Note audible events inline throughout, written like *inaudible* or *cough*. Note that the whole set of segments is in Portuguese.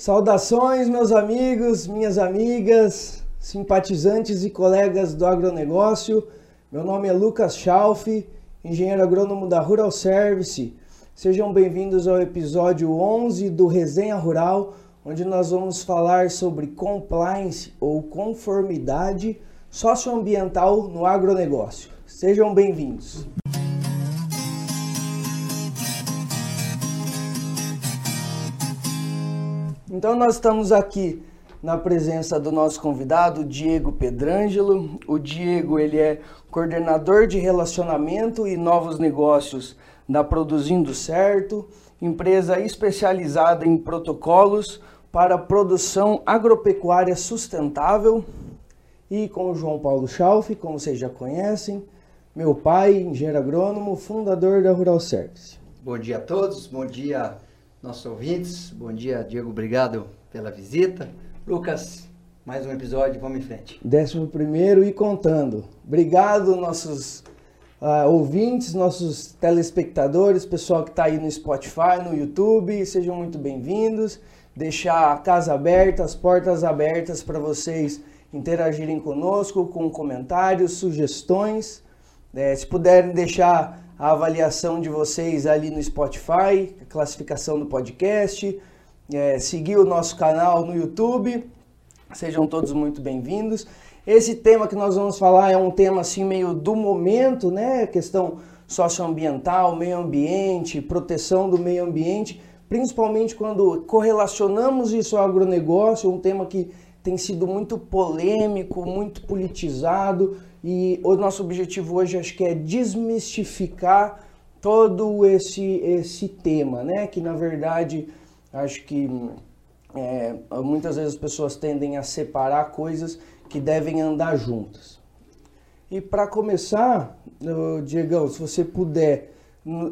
Saudações, meus amigos, minhas amigas, simpatizantes e colegas do agronegócio. Meu nome é Lucas Schalf, engenheiro agrônomo da Rural Service. Sejam bem-vindos ao episódio 11 do Resenha Rural, onde nós vamos falar sobre compliance ou conformidade socioambiental no agronegócio. Sejam bem-vindos. Então nós estamos aqui na presença do nosso convidado, Diego Pedrangelo. O Diego, ele é coordenador de relacionamento e novos negócios da Produzindo Certo, empresa especializada em protocolos para produção agropecuária sustentável. E com o João Paulo Schalf, como vocês já conhecem, meu pai, engenheiro agrônomo, fundador da Rural Service. Bom dia a todos, bom dia nossos ouvintes. Bom dia, Diego, obrigado pela visita. Lucas, mais um episódio, vamos em frente. Décimo primeiro e contando. Obrigado, nossos uh, ouvintes, nossos telespectadores, pessoal que está aí no Spotify, no YouTube, sejam muito bem-vindos. Deixar a casa aberta, as portas abertas para vocês interagirem conosco com comentários, sugestões. É, se puderem deixar a avaliação de vocês ali no Spotify, a classificação do podcast, é, seguir o nosso canal no YouTube. Sejam todos muito bem-vindos. Esse tema que nós vamos falar é um tema assim meio do momento, né? Questão socioambiental, meio ambiente, proteção do meio ambiente, principalmente quando correlacionamos isso ao agronegócio, um tema que tem sido muito polêmico, muito politizado, e o nosso objetivo hoje acho que é desmistificar todo esse, esse tema, né? Que na verdade acho que é, muitas vezes as pessoas tendem a separar coisas que devem andar juntas. E para começar, Diegão, se você puder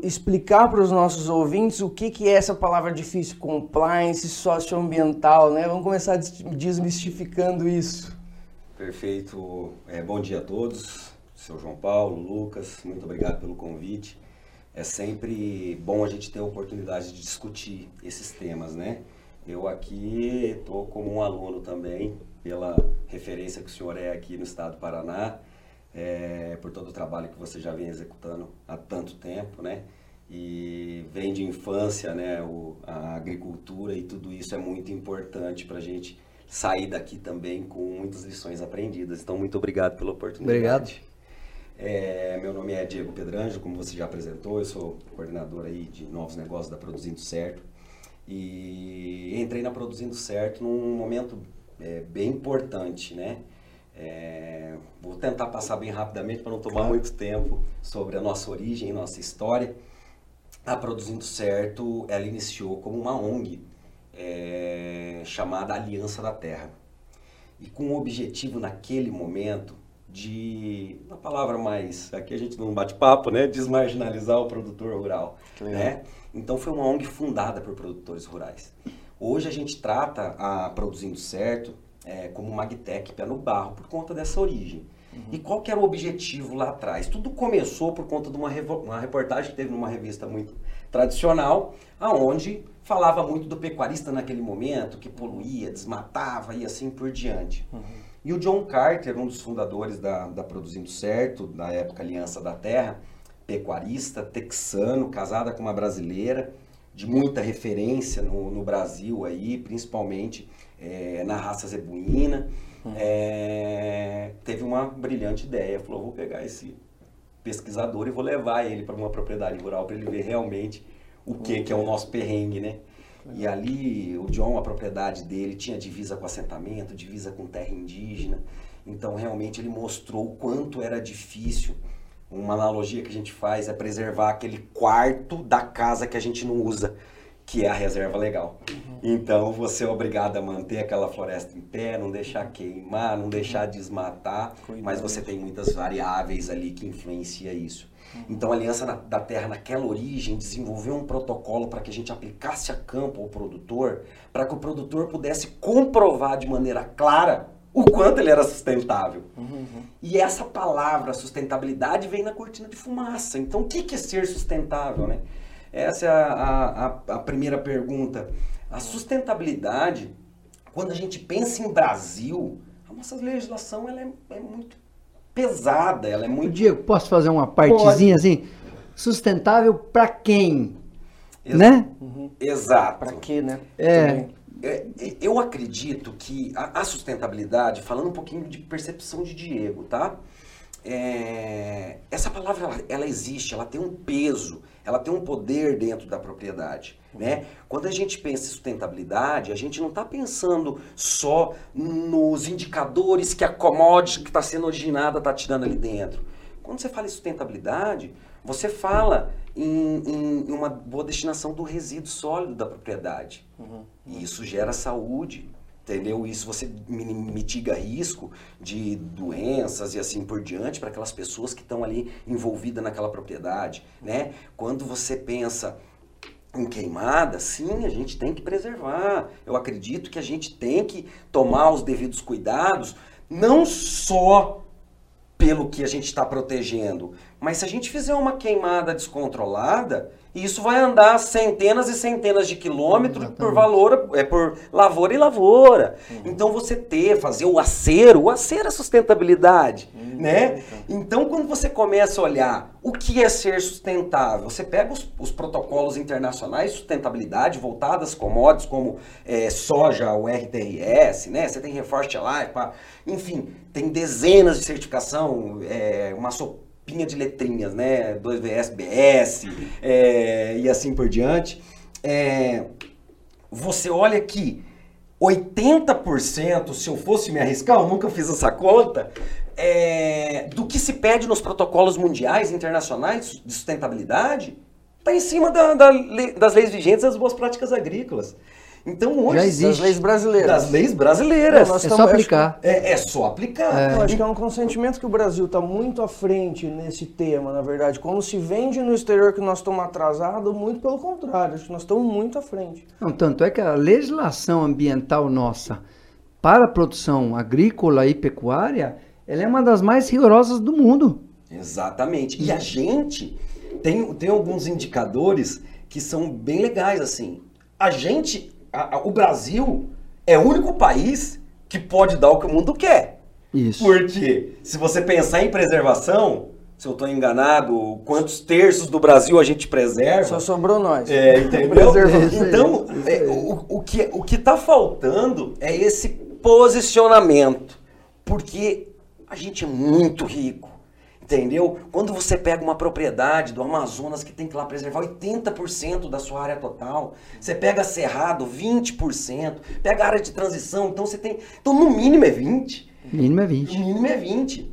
explicar para os nossos ouvintes o que, que é essa palavra difícil, compliance socioambiental, né? Vamos começar desmistificando isso. Perfeito. É, bom dia a todos. Seu João Paulo, Lucas, muito obrigado pelo convite. É sempre bom a gente ter a oportunidade de discutir esses temas, né? Eu aqui estou como um aluno também, pela referência que o senhor é aqui no estado do Paraná, é, por todo o trabalho que você já vem executando há tanto tempo, né? E vem de infância, né? O, a agricultura e tudo isso é muito importante para a gente sair daqui também com muitas lições aprendidas. Então, muito obrigado pela oportunidade. Obrigado. É, meu nome é Diego Pedranjo, como você já apresentou, eu sou coordenador aí de novos negócios da Produzindo Certo. E entrei na Produzindo Certo num momento é, bem importante, né? É, vou tentar passar bem rapidamente para não tomar claro. muito tempo sobre a nossa origem, nossa história. A Produzindo Certo, ela iniciou como uma ONG, é, chamada Aliança da Terra. E com o objetivo naquele momento de, uma palavra mais, aqui a gente não bate papo, né, desmarginalizar o produtor rural, né? Então foi uma ONG fundada por produtores rurais. Hoje a gente trata a Produzindo Certo é, como uma agtech pé no barro por conta dessa origem. Uhum. E qual que era o objetivo lá atrás? Tudo começou por conta de uma, uma reportagem que teve numa revista muito tradicional, aonde falava muito do pecuarista naquele momento, que poluía, desmatava e assim por diante. Uhum. E o John Carter, um dos fundadores da, da Produzindo Certo, na época Aliança da Terra, pecuarista, texano, casada com uma brasileira, de muita referência no, no Brasil aí, principalmente é, na raça zebuína, uhum. é, teve uma brilhante ideia, falou, vou pegar esse pesquisador e vou levar ele para uma propriedade rural para ele ver realmente o que, que é o nosso perrengue, né? E ali, o John, a propriedade dele, tinha divisa com assentamento, divisa com terra indígena. Então, realmente, ele mostrou o quanto era difícil. Uma analogia que a gente faz é preservar aquele quarto da casa que a gente não usa, que é a reserva legal. Uhum. Então, você é obrigado a manter aquela floresta em pé, não deixar queimar, não deixar desmatar, mas você tem muitas variáveis ali que influenciam isso. Então a Aliança da Terra, naquela origem, desenvolveu um protocolo para que a gente aplicasse a campo ao produtor, para que o produtor pudesse comprovar de maneira clara o quanto ele era sustentável. Uhum. E essa palavra sustentabilidade vem na cortina de fumaça. Então, o que é ser sustentável? Né? Essa é a, a, a primeira pergunta. A sustentabilidade, quando a gente pensa em Brasil, a nossa legislação ela é, é muito pesada, ela é muito. Diego, posso fazer uma partezinha Pode. assim? Sustentável para quem? Ex né? Uhum. Exato. Para quê, né? É. é. Eu acredito que a, a, sustentabilidade, falando um pouquinho de percepção de Diego, tá? É, essa palavra ela, ela existe, ela tem um peso, ela tem um poder dentro da propriedade. Né? Quando a gente pensa em sustentabilidade, a gente não está pensando só nos indicadores que a commodity que está sendo originada está tirando ali dentro. Quando você fala em sustentabilidade, você fala em, em uma boa destinação do resíduo sólido da propriedade. Uhum. E isso gera saúde, entendeu? Isso você mitiga risco de doenças e assim por diante para aquelas pessoas que estão ali envolvidas naquela propriedade, né? Quando você pensa em queimada, sim, a gente tem que preservar. Eu acredito que a gente tem que tomar os devidos cuidados, não só pelo que a gente está protegendo, mas se a gente fizer uma queimada descontrolada, isso vai andar centenas e centenas de quilômetros Exatamente. por valor, é por lavoura e lavoura. Uhum. Então você ter, fazer o acero, o acero é sustentabilidade, uhum. né? Então quando você começa a olhar o que é ser sustentável, você pega os, os protocolos internacionais de sustentabilidade voltadas commodities como é, soja, o RTRS, né? Você tem Reforest Life, enfim, tem dezenas de certificação, é, uma so pinha de letrinhas, né? 2VSBS é, e assim por diante. É, você olha que 80%, se eu fosse me arriscar, eu nunca fiz essa conta, é, do que se pede nos protocolos mundiais, internacionais de sustentabilidade, está em cima da, da, das leis vigentes das boas práticas agrícolas. Então hoje. Já existe. Das leis brasileiras. Das leis brasileiras. é só aplicar. É, é só aplicar. É. Eu acho que é um consentimento que o Brasil está muito à frente nesse tema, na verdade. Como se vende no exterior que nós estamos atrasados, muito pelo contrário. Acho que nós estamos muito à frente. Não, tanto é que a legislação ambiental nossa para a produção agrícola e pecuária, ela é uma das mais rigorosas do mundo. Exatamente. E a gente tem, tem alguns indicadores que são bem legais, assim. A gente a, a, o Brasil é o único país que pode dar o que o mundo quer. Isso. Porque se você pensar em preservação, se eu estou enganado, quantos terços do Brasil a gente preserva? Só sobrou nós. É, entendeu? então, é, o, o, que o que está faltando é esse posicionamento, porque a gente é muito rico. Entendeu? Quando você pega uma propriedade do Amazonas que tem que lá preservar 80% da sua área total, você pega Cerrado, 20%, pega a área de transição, então você tem. Então, no mínimo é 20%. Mínimo é 20%. No mínimo é 20%.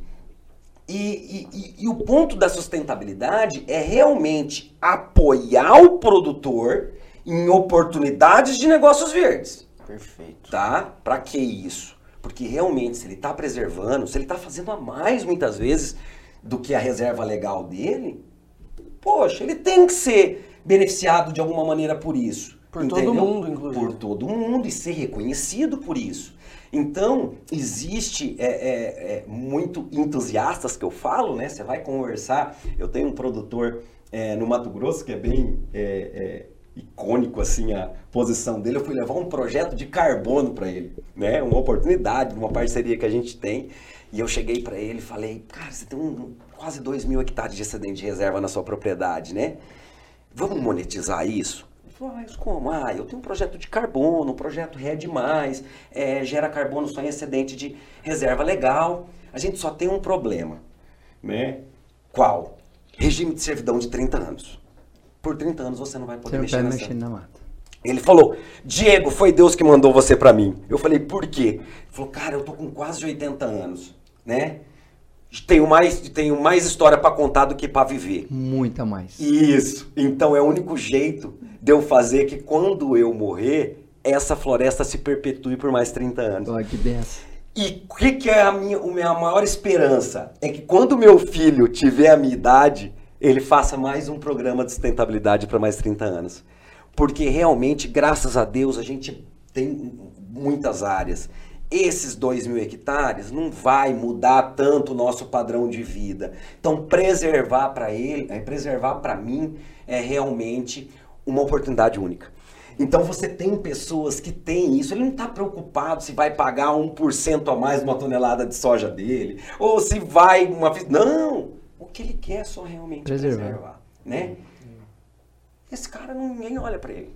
E, e, e, e o ponto da sustentabilidade é realmente apoiar o produtor em oportunidades de negócios verdes. Perfeito. Tá? Para que isso? Porque realmente, se ele está preservando, se ele está fazendo a mais muitas vezes do que a reserva legal dele, poxa, ele tem que ser beneficiado de alguma maneira por isso. Por entendeu? todo mundo, inclusive. Por todo mundo e ser reconhecido por isso. Então, existe é, é, é, muito entusiastas que eu falo, né? Você vai conversar. Eu tenho um produtor é, no Mato Grosso que é bem é, é, icônico assim a posição dele. Eu fui levar um projeto de carbono para ele, né? Uma oportunidade, uma parceria que a gente tem. E eu cheguei para ele e falei, cara, você tem um, quase 2 mil hectares de excedente de reserva na sua propriedade, né? Vamos monetizar isso? Ele falou, ah, como? Ah, eu tenho um projeto de carbono, um projeto mais, é, gera carbono só em excedente de reserva legal. A gente só tem um problema, né? Qual? Regime de servidão de 30 anos. Por 30 anos você não vai poder você mexer, mexer na mata. Ele falou, Diego, foi Deus que mandou você para mim. Eu falei, por quê? Ele falou, cara, eu tô com quase 80 anos né? Tenho mais, tenho mais história para contar do que para viver. Muita mais. Isso. Então é o único jeito de eu fazer que quando eu morrer, essa floresta se perpetue por mais 30 anos. Olha que benção. E o que, que, é a minha, a minha maior esperança? É que quando meu filho tiver a minha idade, ele faça mais um programa de sustentabilidade para mais 30 anos. Porque realmente, graças a Deus, a gente tem muitas áreas esses 2 mil hectares não vai mudar tanto o nosso padrão de vida. Então, preservar para ele, é, preservar para mim é realmente uma oportunidade única. Então você tem pessoas que têm isso, ele não está preocupado se vai pagar 1% a mais uma tonelada de soja dele, ou se vai uma. Não! O que ele quer é só realmente preservar, preservar né? Esse cara ninguém olha para ele.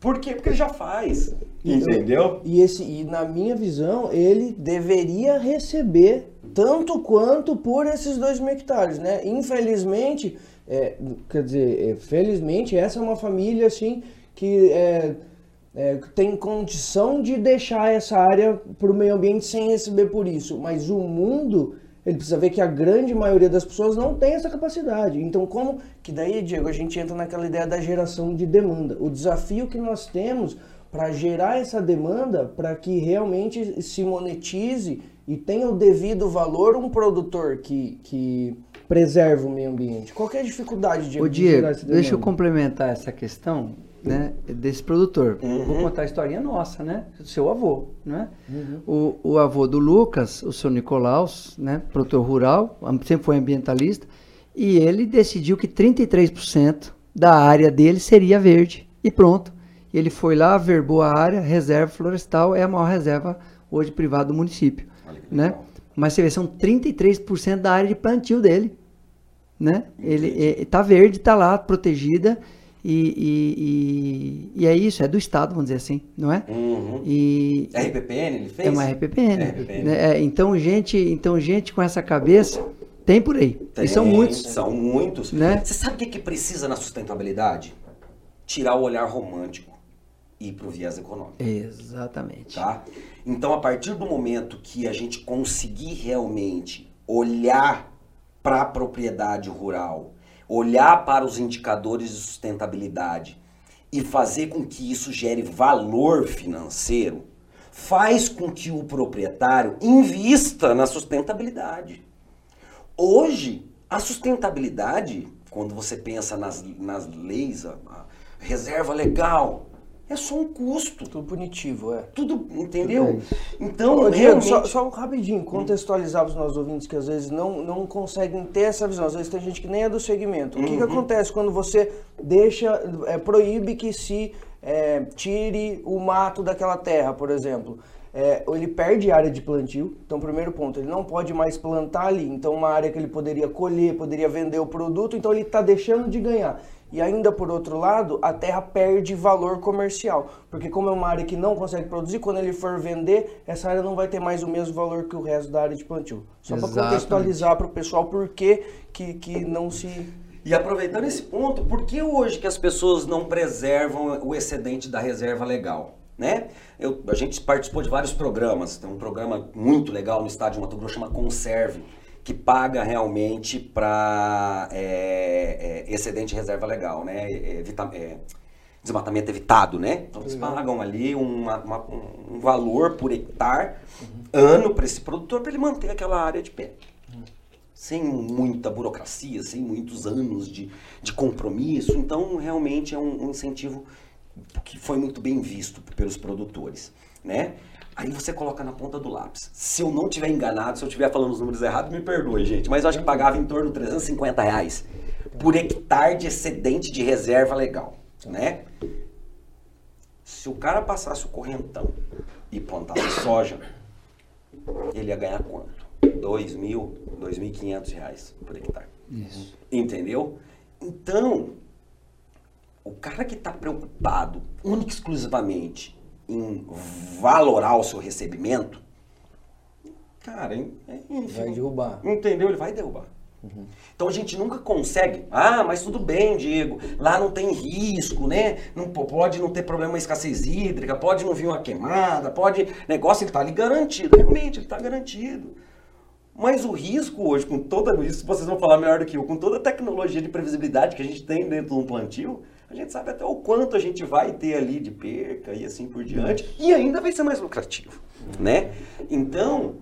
Por quê? Porque ele já faz. Entendeu? E, esse, e na minha visão, ele deveria receber tanto quanto por esses dois mil hectares, né? Infelizmente, é, quer dizer, é, felizmente, essa é uma família assim que é, é, tem condição de deixar essa área para o meio ambiente sem receber por isso. Mas o mundo ele precisa ver que a grande maioria das pessoas não tem essa capacidade. Então, como que daí, Diego, a gente entra naquela ideia da geração de demanda. O desafio que nós temos para gerar essa demanda para que realmente se monetize e tenha o devido valor um produtor que, que preserva o meio ambiente. Qual é a dificuldade de, Ô, Diego, deixa eu complementar essa questão né, desse produtor. Uhum. Vou contar a historinha nossa, né? Do seu avô, né? Uhum. O, o avô do Lucas, o seu Nicolaus, né? Produtor rural, sempre foi ambientalista, e ele decidiu que 33% da área dele seria verde. E pronto. Ele foi lá, verbou a área, reserva florestal, é a maior reserva hoje privada do município, né? Mas você vê, são 33% da área de plantio dele, né? Ele está verde, está lá, protegida, e, e, e, e, é isso, é do Estado, vamos dizer assim, não é? Uhum. E, RPPN ele fez? É uma RPPN. RPPN. Né? É, então, gente, então, gente com essa cabeça tem por aí. Tem, e são muitos. São muitos. Né? Você sabe o que, que precisa na sustentabilidade? Tirar o olhar romântico e ir para o viés econômico. Exatamente. Tá? Então, a partir do momento que a gente conseguir realmente olhar para a propriedade rural olhar para os indicadores de sustentabilidade e fazer com que isso gere valor financeiro, faz com que o proprietário invista na sustentabilidade. Hoje, a sustentabilidade, quando você pensa nas, nas leis, a, a reserva legal, é só um custo. Tudo punitivo, é. Tudo, entendeu? Então, Ô, Diego, só, só, rapidinho, contextualizar os nossos ouvintes que às vezes não, não conseguem ter essa visão. Às vezes tem gente que nem é do segmento. O que, que uhum. acontece quando você deixa, é, proíbe que se é, tire o mato daquela terra, por exemplo? É, ele perde área de plantio. Então, primeiro ponto, ele não pode mais plantar ali. Então, uma área que ele poderia colher, poderia vender o produto, então ele está deixando de ganhar. E ainda por outro lado, a terra perde valor comercial, porque como é uma área que não consegue produzir, quando ele for vender, essa área não vai ter mais o mesmo valor que o resto da área de plantio. Só para contextualizar para o pessoal por que, que, não se... E aproveitando esse ponto, por que hoje que as pessoas não preservam o excedente da reserva legal? Né? Eu, a gente participou de vários programas, tem um programa muito legal no estado de Mato Grosso, chama Conserve, que paga realmente para é, é, excedente reserva legal, né? É, é, desmatamento evitado, né? Então eles pagam ali uma, uma, um valor por hectare uhum. ano para esse produtor para ele manter aquela área de pé. Uhum. Sem muita burocracia, sem muitos anos de, de compromisso. Então, realmente é um, um incentivo que foi muito bem visto pelos produtores, né? Aí você coloca na ponta do lápis. Se eu não tiver enganado, se eu estiver falando os números errados, me perdoe, gente. Mas eu acho que pagava em torno de 350 reais por hectare de excedente de reserva legal, né? Se o cara passasse o correntão e plantasse soja, ele ia ganhar quanto? 2 mil, 2.500 reais por hectare. Isso. Entendeu? Então, o cara que está preocupado única e exclusivamente em valorar o seu recebimento, cara, enfim, vai derrubar. Entendeu? Ele vai derrubar. Uhum. Então a gente nunca consegue. Ah, mas tudo bem, Diego. Lá não tem risco, né? Não pode não ter problema de escassez hídrica, pode não vir uma queimada, pode negócio ele está ali garantido. Realmente ele está garantido. Mas o risco hoje, com toda isso, vocês vão falar melhor do que eu, com toda a tecnologia de previsibilidade que a gente tem dentro de um plantio, a gente sabe até o quanto a gente vai ter ali de perca e assim por diante, e ainda vai ser mais lucrativo, né? Então,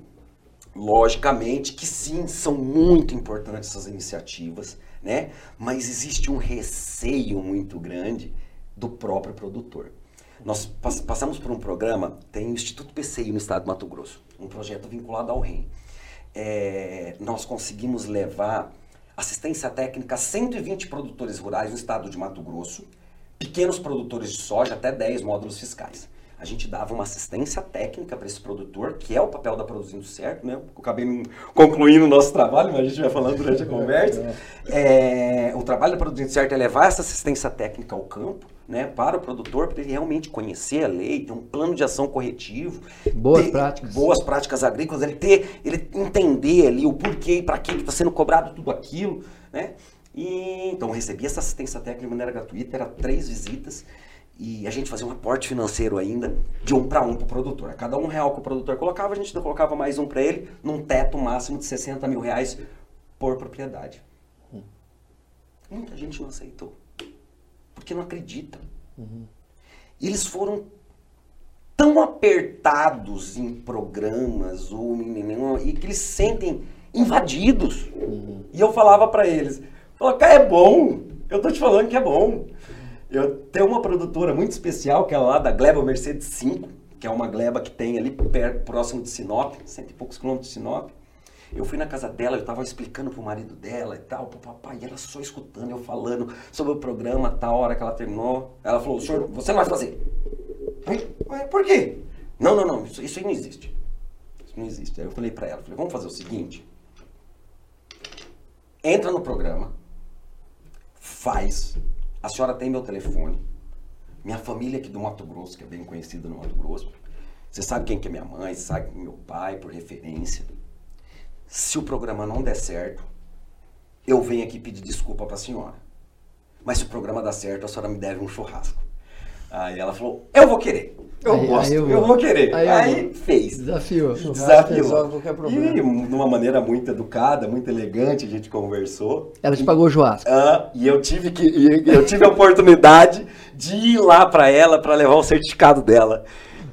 logicamente que sim, são muito importantes essas iniciativas, né? Mas existe um receio muito grande do próprio produtor. Nós passamos por um programa, tem o Instituto PCI no estado de Mato Grosso, um projeto vinculado ao REM. É, nós conseguimos levar assistência técnica a 120 produtores rurais no estado de Mato Grosso, pequenos produtores de soja até 10 módulos fiscais. A gente dava uma assistência técnica para esse produtor, que é o papel da Produzindo Certo, né? Eu acabei concluindo o nosso trabalho, mas a gente vai falando durante a *laughs* conversa. É, o trabalho da Produzindo Certo é levar essa assistência técnica ao campo, né, para o produtor, para ele realmente conhecer a lei, ter um plano de ação corretivo. Boas práticas. Boas práticas agrícolas, ele ter, ele entender ali o porquê e para que está sendo cobrado tudo aquilo, né? E, então, recebi essa assistência técnica de maneira gratuita, era três visitas, e a gente fazia um aporte financeiro ainda, de um para um para o produtor. A cada um real que o produtor colocava, a gente colocava mais um para ele, num teto máximo de 60 mil reais por propriedade. Muita gente não aceitou porque não acreditam. Uhum. Eles foram tão apertados em programas ou em, e que eles sentem invadidos. Uhum. E eu falava para eles, cara, é bom, eu tô te falando que é bom. Eu tenho uma produtora muito especial, que é lá da Gleba Mercedes 5, que é uma gleba que tem ali perto, próximo de Sinop, cento e poucos quilômetros de Sinop. Eu fui na casa dela, eu estava explicando pro marido dela e tal, pro papai, e ela só escutando eu falando sobre o programa, tal hora que ela terminou. Ela falou, senhor, você não vai fazer. Aí, por quê? Não, não, não, isso, isso aí não existe. Isso não existe. Aí eu falei para ela, falei, vamos fazer o seguinte. Entra no programa, faz. A senhora tem meu telefone. Minha família aqui do Mato Grosso, que é bem conhecida no Mato Grosso. Você sabe quem que é minha mãe, sabe é meu pai, por referência. Se o programa não der certo, eu venho aqui pedir desculpa para a senhora. Mas se o programa dá certo, a senhora me deve um churrasco. Aí ela falou, eu vou querer. Eu aí, gosto, aí eu, eu, vou querer. Aí, aí fez. Desafiou. Desafiou. E de uma maneira muito educada, muito elegante, a gente conversou. Ela te pagou o churrasco. Ah, e eu tive que eu tive a oportunidade de ir lá para ela para levar o certificado dela.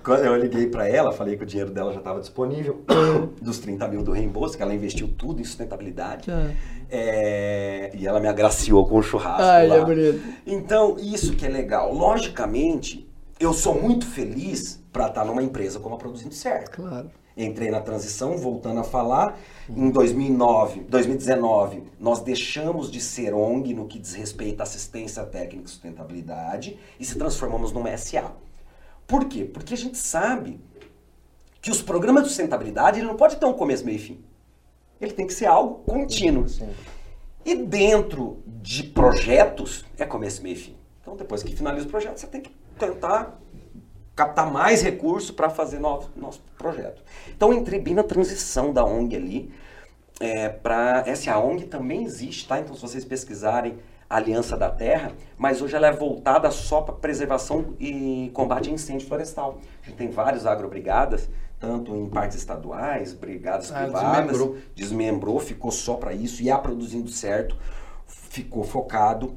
Quando eu liguei para ela, falei que o dinheiro dela já estava disponível, *coughs* dos 30 mil do reembolso, que ela investiu tudo em sustentabilidade. É. É, e ela me agraciou com o churrasco. Ai, lá. É bonito. Então, isso que é legal. Logicamente, eu sou muito feliz para estar numa empresa como a Produzindo Certo. Claro. Entrei na transição, voltando a falar. Em 2009, 2019, nós deixamos de ser ONG no que diz respeito à assistência técnica e sustentabilidade e se transformamos numa SA. Por quê? Porque a gente sabe que os programas de sustentabilidade ele não pode ter um começo, meio e fim. Ele tem que ser algo contínuo. Sim. E dentro de projetos, é começo, meio e fim. Então, depois que finaliza o projeto, você tem que tentar captar mais recursos para fazer novo, nosso projeto. Então, entrei bem na transição da ONG ali. É, para essa ONG também existe, tá? Então, se vocês pesquisarem Aliança da Terra, mas hoje ela é voltada só para preservação e combate a incêndio florestal. A gente tem vários agrobrigadas, tanto em partes estaduais, brigadas ah, privadas, desmembrou. desmembrou, ficou só para isso e a Produzindo Certo ficou focado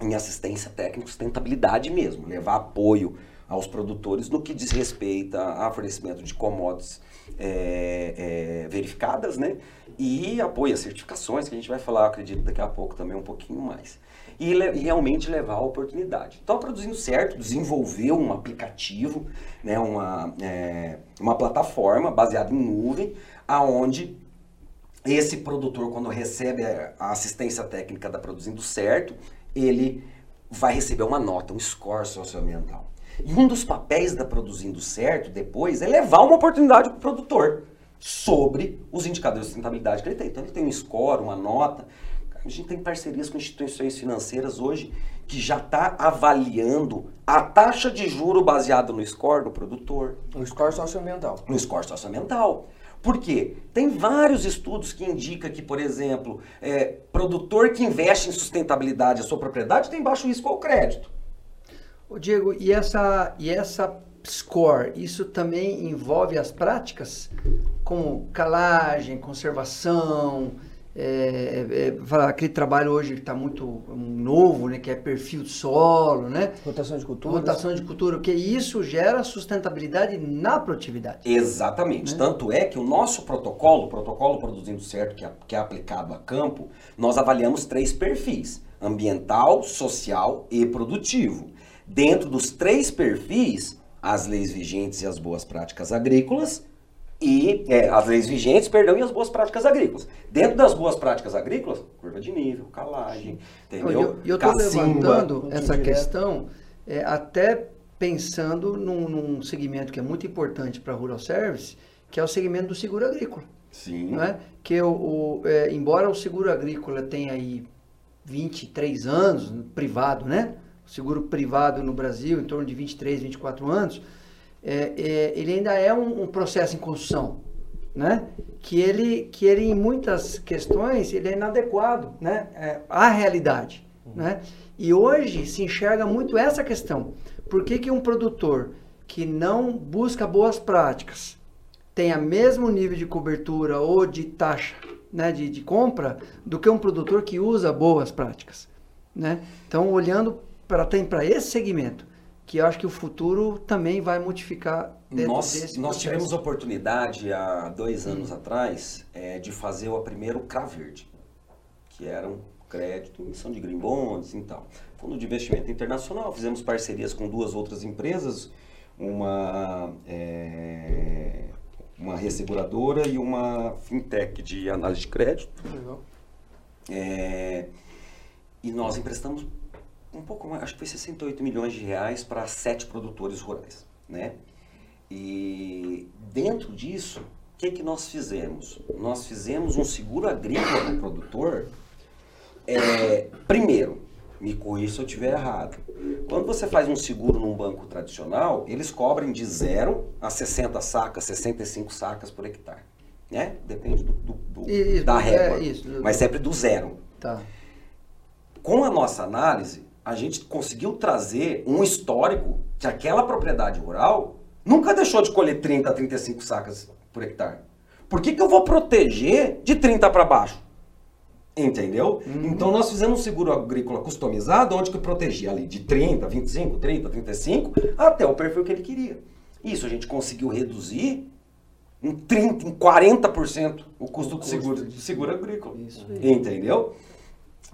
em assistência técnica, sustentabilidade mesmo, levar apoio aos produtores no que diz respeito a fornecimento de commodities é, é, verificadas, né? E apoio a certificações, que a gente vai falar, acredito, daqui a pouco também um pouquinho mais. E, e realmente levar a oportunidade. Então, produzindo certo, desenvolveu um aplicativo, né, uma, é, uma plataforma baseada em nuvem, aonde esse produtor, quando recebe a assistência técnica da Produzindo Certo, ele vai receber uma nota, um score socioambiental. E um dos papéis da Produzindo Certo depois é levar uma oportunidade para o produtor sobre os indicadores de sustentabilidade que ele tem. Então ele tem um score, uma nota. A gente tem parcerias com instituições financeiras hoje que já está avaliando a taxa de juro baseada no score do produtor. No score socioambiental. No score socioambiental. Por quê? Tem vários estudos que indicam que, por exemplo, é, produtor que investe em sustentabilidade a sua propriedade tem baixo risco ao crédito. Ô Diego, e essa, e essa score, isso também envolve as práticas como calagem, conservação, é, é, é aquele trabalho hoje que está muito novo, né, que é perfil de solo, né? Rotação de cultura. Rotação de cultura, que isso gera sustentabilidade na produtividade. Exatamente. Né? Tanto é que o nosso protocolo, o protocolo produzindo certo, que é, que é aplicado a campo, nós avaliamos três perfis: ambiental, social e produtivo. Dentro dos três perfis, as leis vigentes e as boas práticas agrícolas e é, as leis vigentes, perdão, e as boas práticas agrícolas. Dentro das boas práticas agrícolas, curva de nível, calagem, entendeu? E eu estou levantando essa questão é, até pensando num, num, segmento que é muito importante para a Rural Service, que é o segmento do seguro agrícola. Sim. Não é? Que o, o é, embora o seguro agrícola tenha aí 23 anos, privado, né? O seguro privado no Brasil, em torno de 23, 24 anos, é, é, ele ainda é um, um, processo em construção, né? Que ele, que ele em muitas questões ele é inadequado, né? É, à realidade, né? E hoje se enxerga muito essa questão. Por que, que um produtor que não busca boas práticas tenha mesmo nível de cobertura ou de taxa né, de, de compra do que um produtor que usa boas práticas? Né? Então, olhando para esse segmento, que eu acho que o futuro também vai modificar nós, Nós tivemos oportunidade há dois anos hum. atrás é, de fazer o primeiro CRA Verde, que era um crédito, emissão de green bonds e tal. Fundo de investimento internacional, fizemos parcerias com duas outras empresas, uma, é, uma resseguradora e uma fintech de análise de crédito. Legal. É, e nós emprestamos um pouco mais, acho que foi 68 milhões de reais para sete produtores rurais, né? E dentro disso, o que, que nós fizemos? Nós fizemos um seguro agrícola para o produtor. É, primeiro, me corrija se eu estiver errado. Quando você faz um seguro num banco tradicional, eles cobrem de 0 a 60 sacas, 65 sacas por hectare. Né? Depende do, do, do isso, da régua. É, isso, mas sempre do zero. Tá. Com a nossa análise, a gente conseguiu trazer um histórico que aquela propriedade rural nunca deixou de colher 30 a 35 sacas por hectare. Por que, que eu vou proteger de 30 para baixo? Entendeu? Uhum. Então nós fizemos um seguro agrícola customizado, onde que protegia ali de 30, 25, 30, 35, até o perfil que ele queria. Isso a gente conseguiu reduzir em 30, em 40% o custo o do seguro, de seguro agrícola. Isso Entendeu?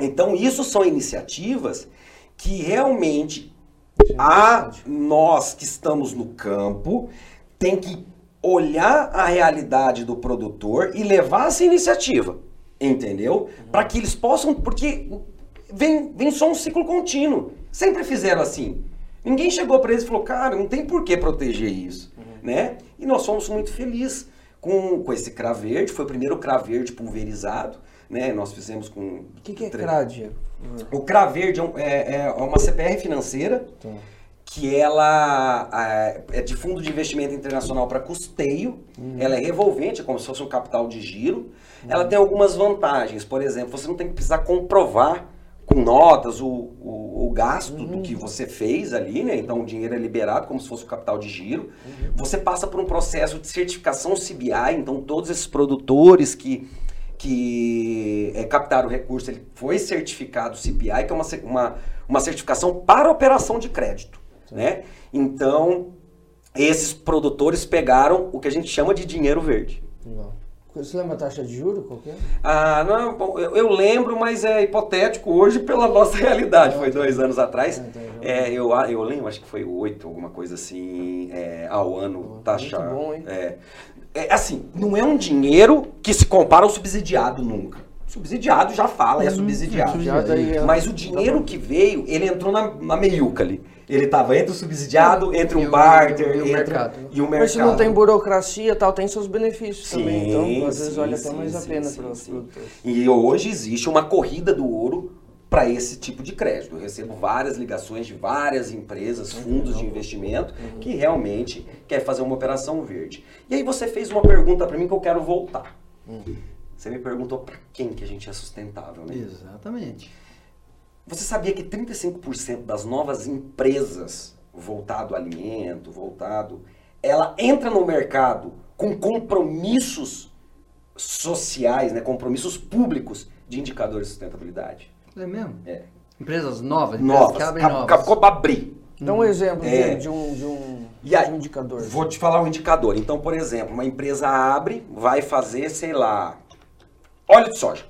Então isso são iniciativas que realmente a nós que estamos no campo tem que olhar a realidade do produtor e levar essa iniciativa, entendeu? Uhum. Para que eles possam, porque vem, vem só um ciclo contínuo. Sempre fizeram assim. Ninguém chegou para eles e falou, cara, não tem por que proteger isso, uhum. né? E nós somos muito felizes com, com esse craverde, foi o primeiro craverde pulverizado, né? Nós fizemos com... O que, que é CRAD? O CRA Verde é, é, é uma CPR financeira tá. que ela é de fundo de investimento internacional para custeio. Uhum. Ela é revolvente, é como se fosse um capital de giro. Uhum. Ela tem algumas vantagens. Por exemplo, você não tem que precisar comprovar com notas o, o, o gasto uhum. do que você fez ali, né? Então o dinheiro é liberado como se fosse o capital de giro. Uhum. Você passa por um processo de certificação CBI, então todos esses produtores que que é, captaram o recurso, ele foi certificado CPI, que é uma, uma, uma certificação para operação de crédito. Né? Então, esses produtores pegaram o que a gente chama de dinheiro verde. Você lembra a taxa de juros? Qual é? Ah, não, bom, eu, eu, lembro, mas é hipotético hoje pela nossa *laughs* realidade. Foi dois anos atrás. Ah, então é, eu, eu lembro, acho que foi oito, alguma coisa assim, é, ao ano taxar. Muito bom, hein? É, é, assim, não é um dinheiro que se compara ao subsidiado nunca. Subsidiado já fala, é uhum. subsidiado. subsidiado é, Mas o dinheiro que veio, ele entrou na, na meiuca ali. Ele estava entre o subsidiado, entre o, o barter e o, entre, mercado. E o mercado. Mas se não tem burocracia tal, tem seus benefícios sim, também. Então, às sim, vezes, vale sim, até mais a pena para produtores. E hoje existe uma corrida do ouro para esse tipo de crédito. Eu recebo várias ligações de várias empresas, fundos de investimento, uhum. que realmente quer fazer uma operação verde. E aí você fez uma pergunta para mim que eu quero voltar. Uhum. Você me perguntou para quem que a gente é sustentável, né? Exatamente. Você sabia que 35% das novas empresas voltado ao alimento, voltado, ela entra no mercado com compromissos sociais, né, compromissos públicos de indicadores de sustentabilidade. É mesmo? É. Empresas novas? Novas. Que abrem novas. Acabou abrir. Dá um exemplo é. de, um, de, um, de um indicador. Vou te falar um indicador. Então, por exemplo, uma empresa abre, vai fazer, sei lá, óleo de soja.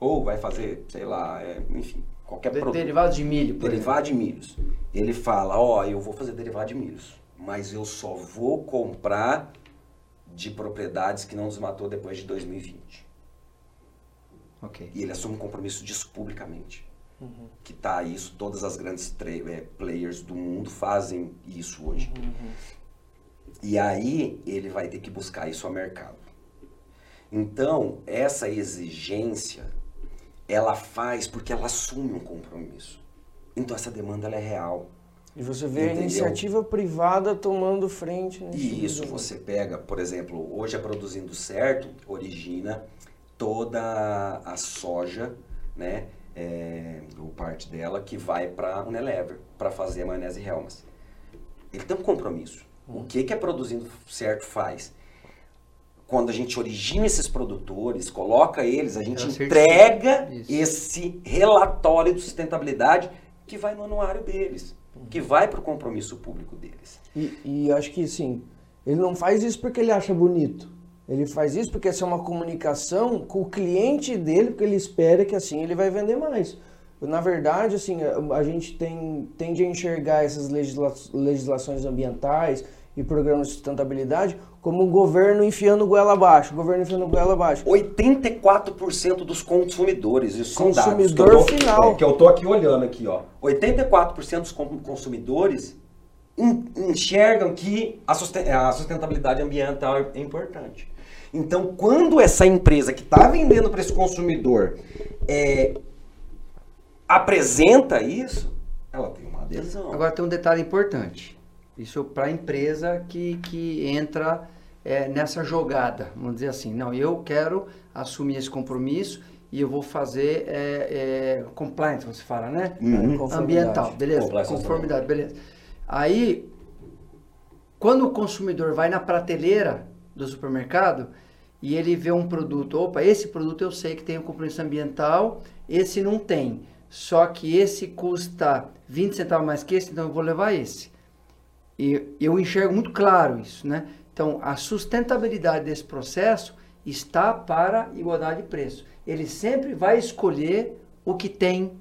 Ou vai fazer, sei lá, é, enfim, qualquer de, produto. Derivado de milho. Por derivado exemplo. de milhos. Ele fala, ó, oh, eu vou fazer derivado de milhos, mas eu só vou comprar de propriedades que não desmatou depois de 2020. Ok. E ele assume um compromisso disso publicamente. Uhum. Que tá isso, todas as grandes é, players do mundo fazem isso hoje. Uhum. E aí ele vai ter que buscar isso ao mercado. Então, essa exigência, ela faz porque ela assume um compromisso. Então, essa demanda é real. E você vê Entendeu? a iniciativa privada tomando frente nesse E isso você pega, por exemplo, hoje a Produzindo Certo origina toda a soja, né, é, ou parte dela, que vai para Unilever, para fazer a maionese Helmas. Ele tem um compromisso. Hum. O que, que a Produzindo Certo faz? Quando a gente origina esses produtores, coloca eles, a gente entrega esse relatório de sustentabilidade que vai no anuário deles que vai para o compromisso público deles. E, e acho que, sim, ele não faz isso porque ele acha bonito. Ele faz isso porque essa é uma comunicação com o cliente dele, porque ele espera que assim ele vai vender mais. Na verdade, assim, a, gente tem, tende a enxergar essas legisla, legislações ambientais e programas de sustentabilidade como o governo enfiando goela abaixo, o governo enfiando goela abaixo. 84% dos consumidores, isso são Consumidor dados que eu tô, final. É, que eu tô aqui olhando aqui, ó. 84% dos consumidores enxergam que a sustentabilidade ambiental é importante. Então, quando essa empresa que está vendendo para esse consumidor é, apresenta isso, ela tem uma adesão. Agora tem um detalhe importante. Isso para a empresa que, que entra é, nessa jogada, vamos dizer assim, não, eu quero assumir esse compromisso e eu vou fazer é, é, compliance, você fala, né? Uhum. Ambiental, beleza? Conformidade, beleza. Aí, quando o consumidor vai na prateleira do supermercado e ele vê um produto, opa, esse produto eu sei que tem um compromisso ambiental, esse não tem. Só que esse custa 20 centavos mais que esse, então eu vou levar esse. E eu enxergo muito claro isso, né? Então, a sustentabilidade desse processo está para igualdade de preço. Ele sempre vai escolher o que tem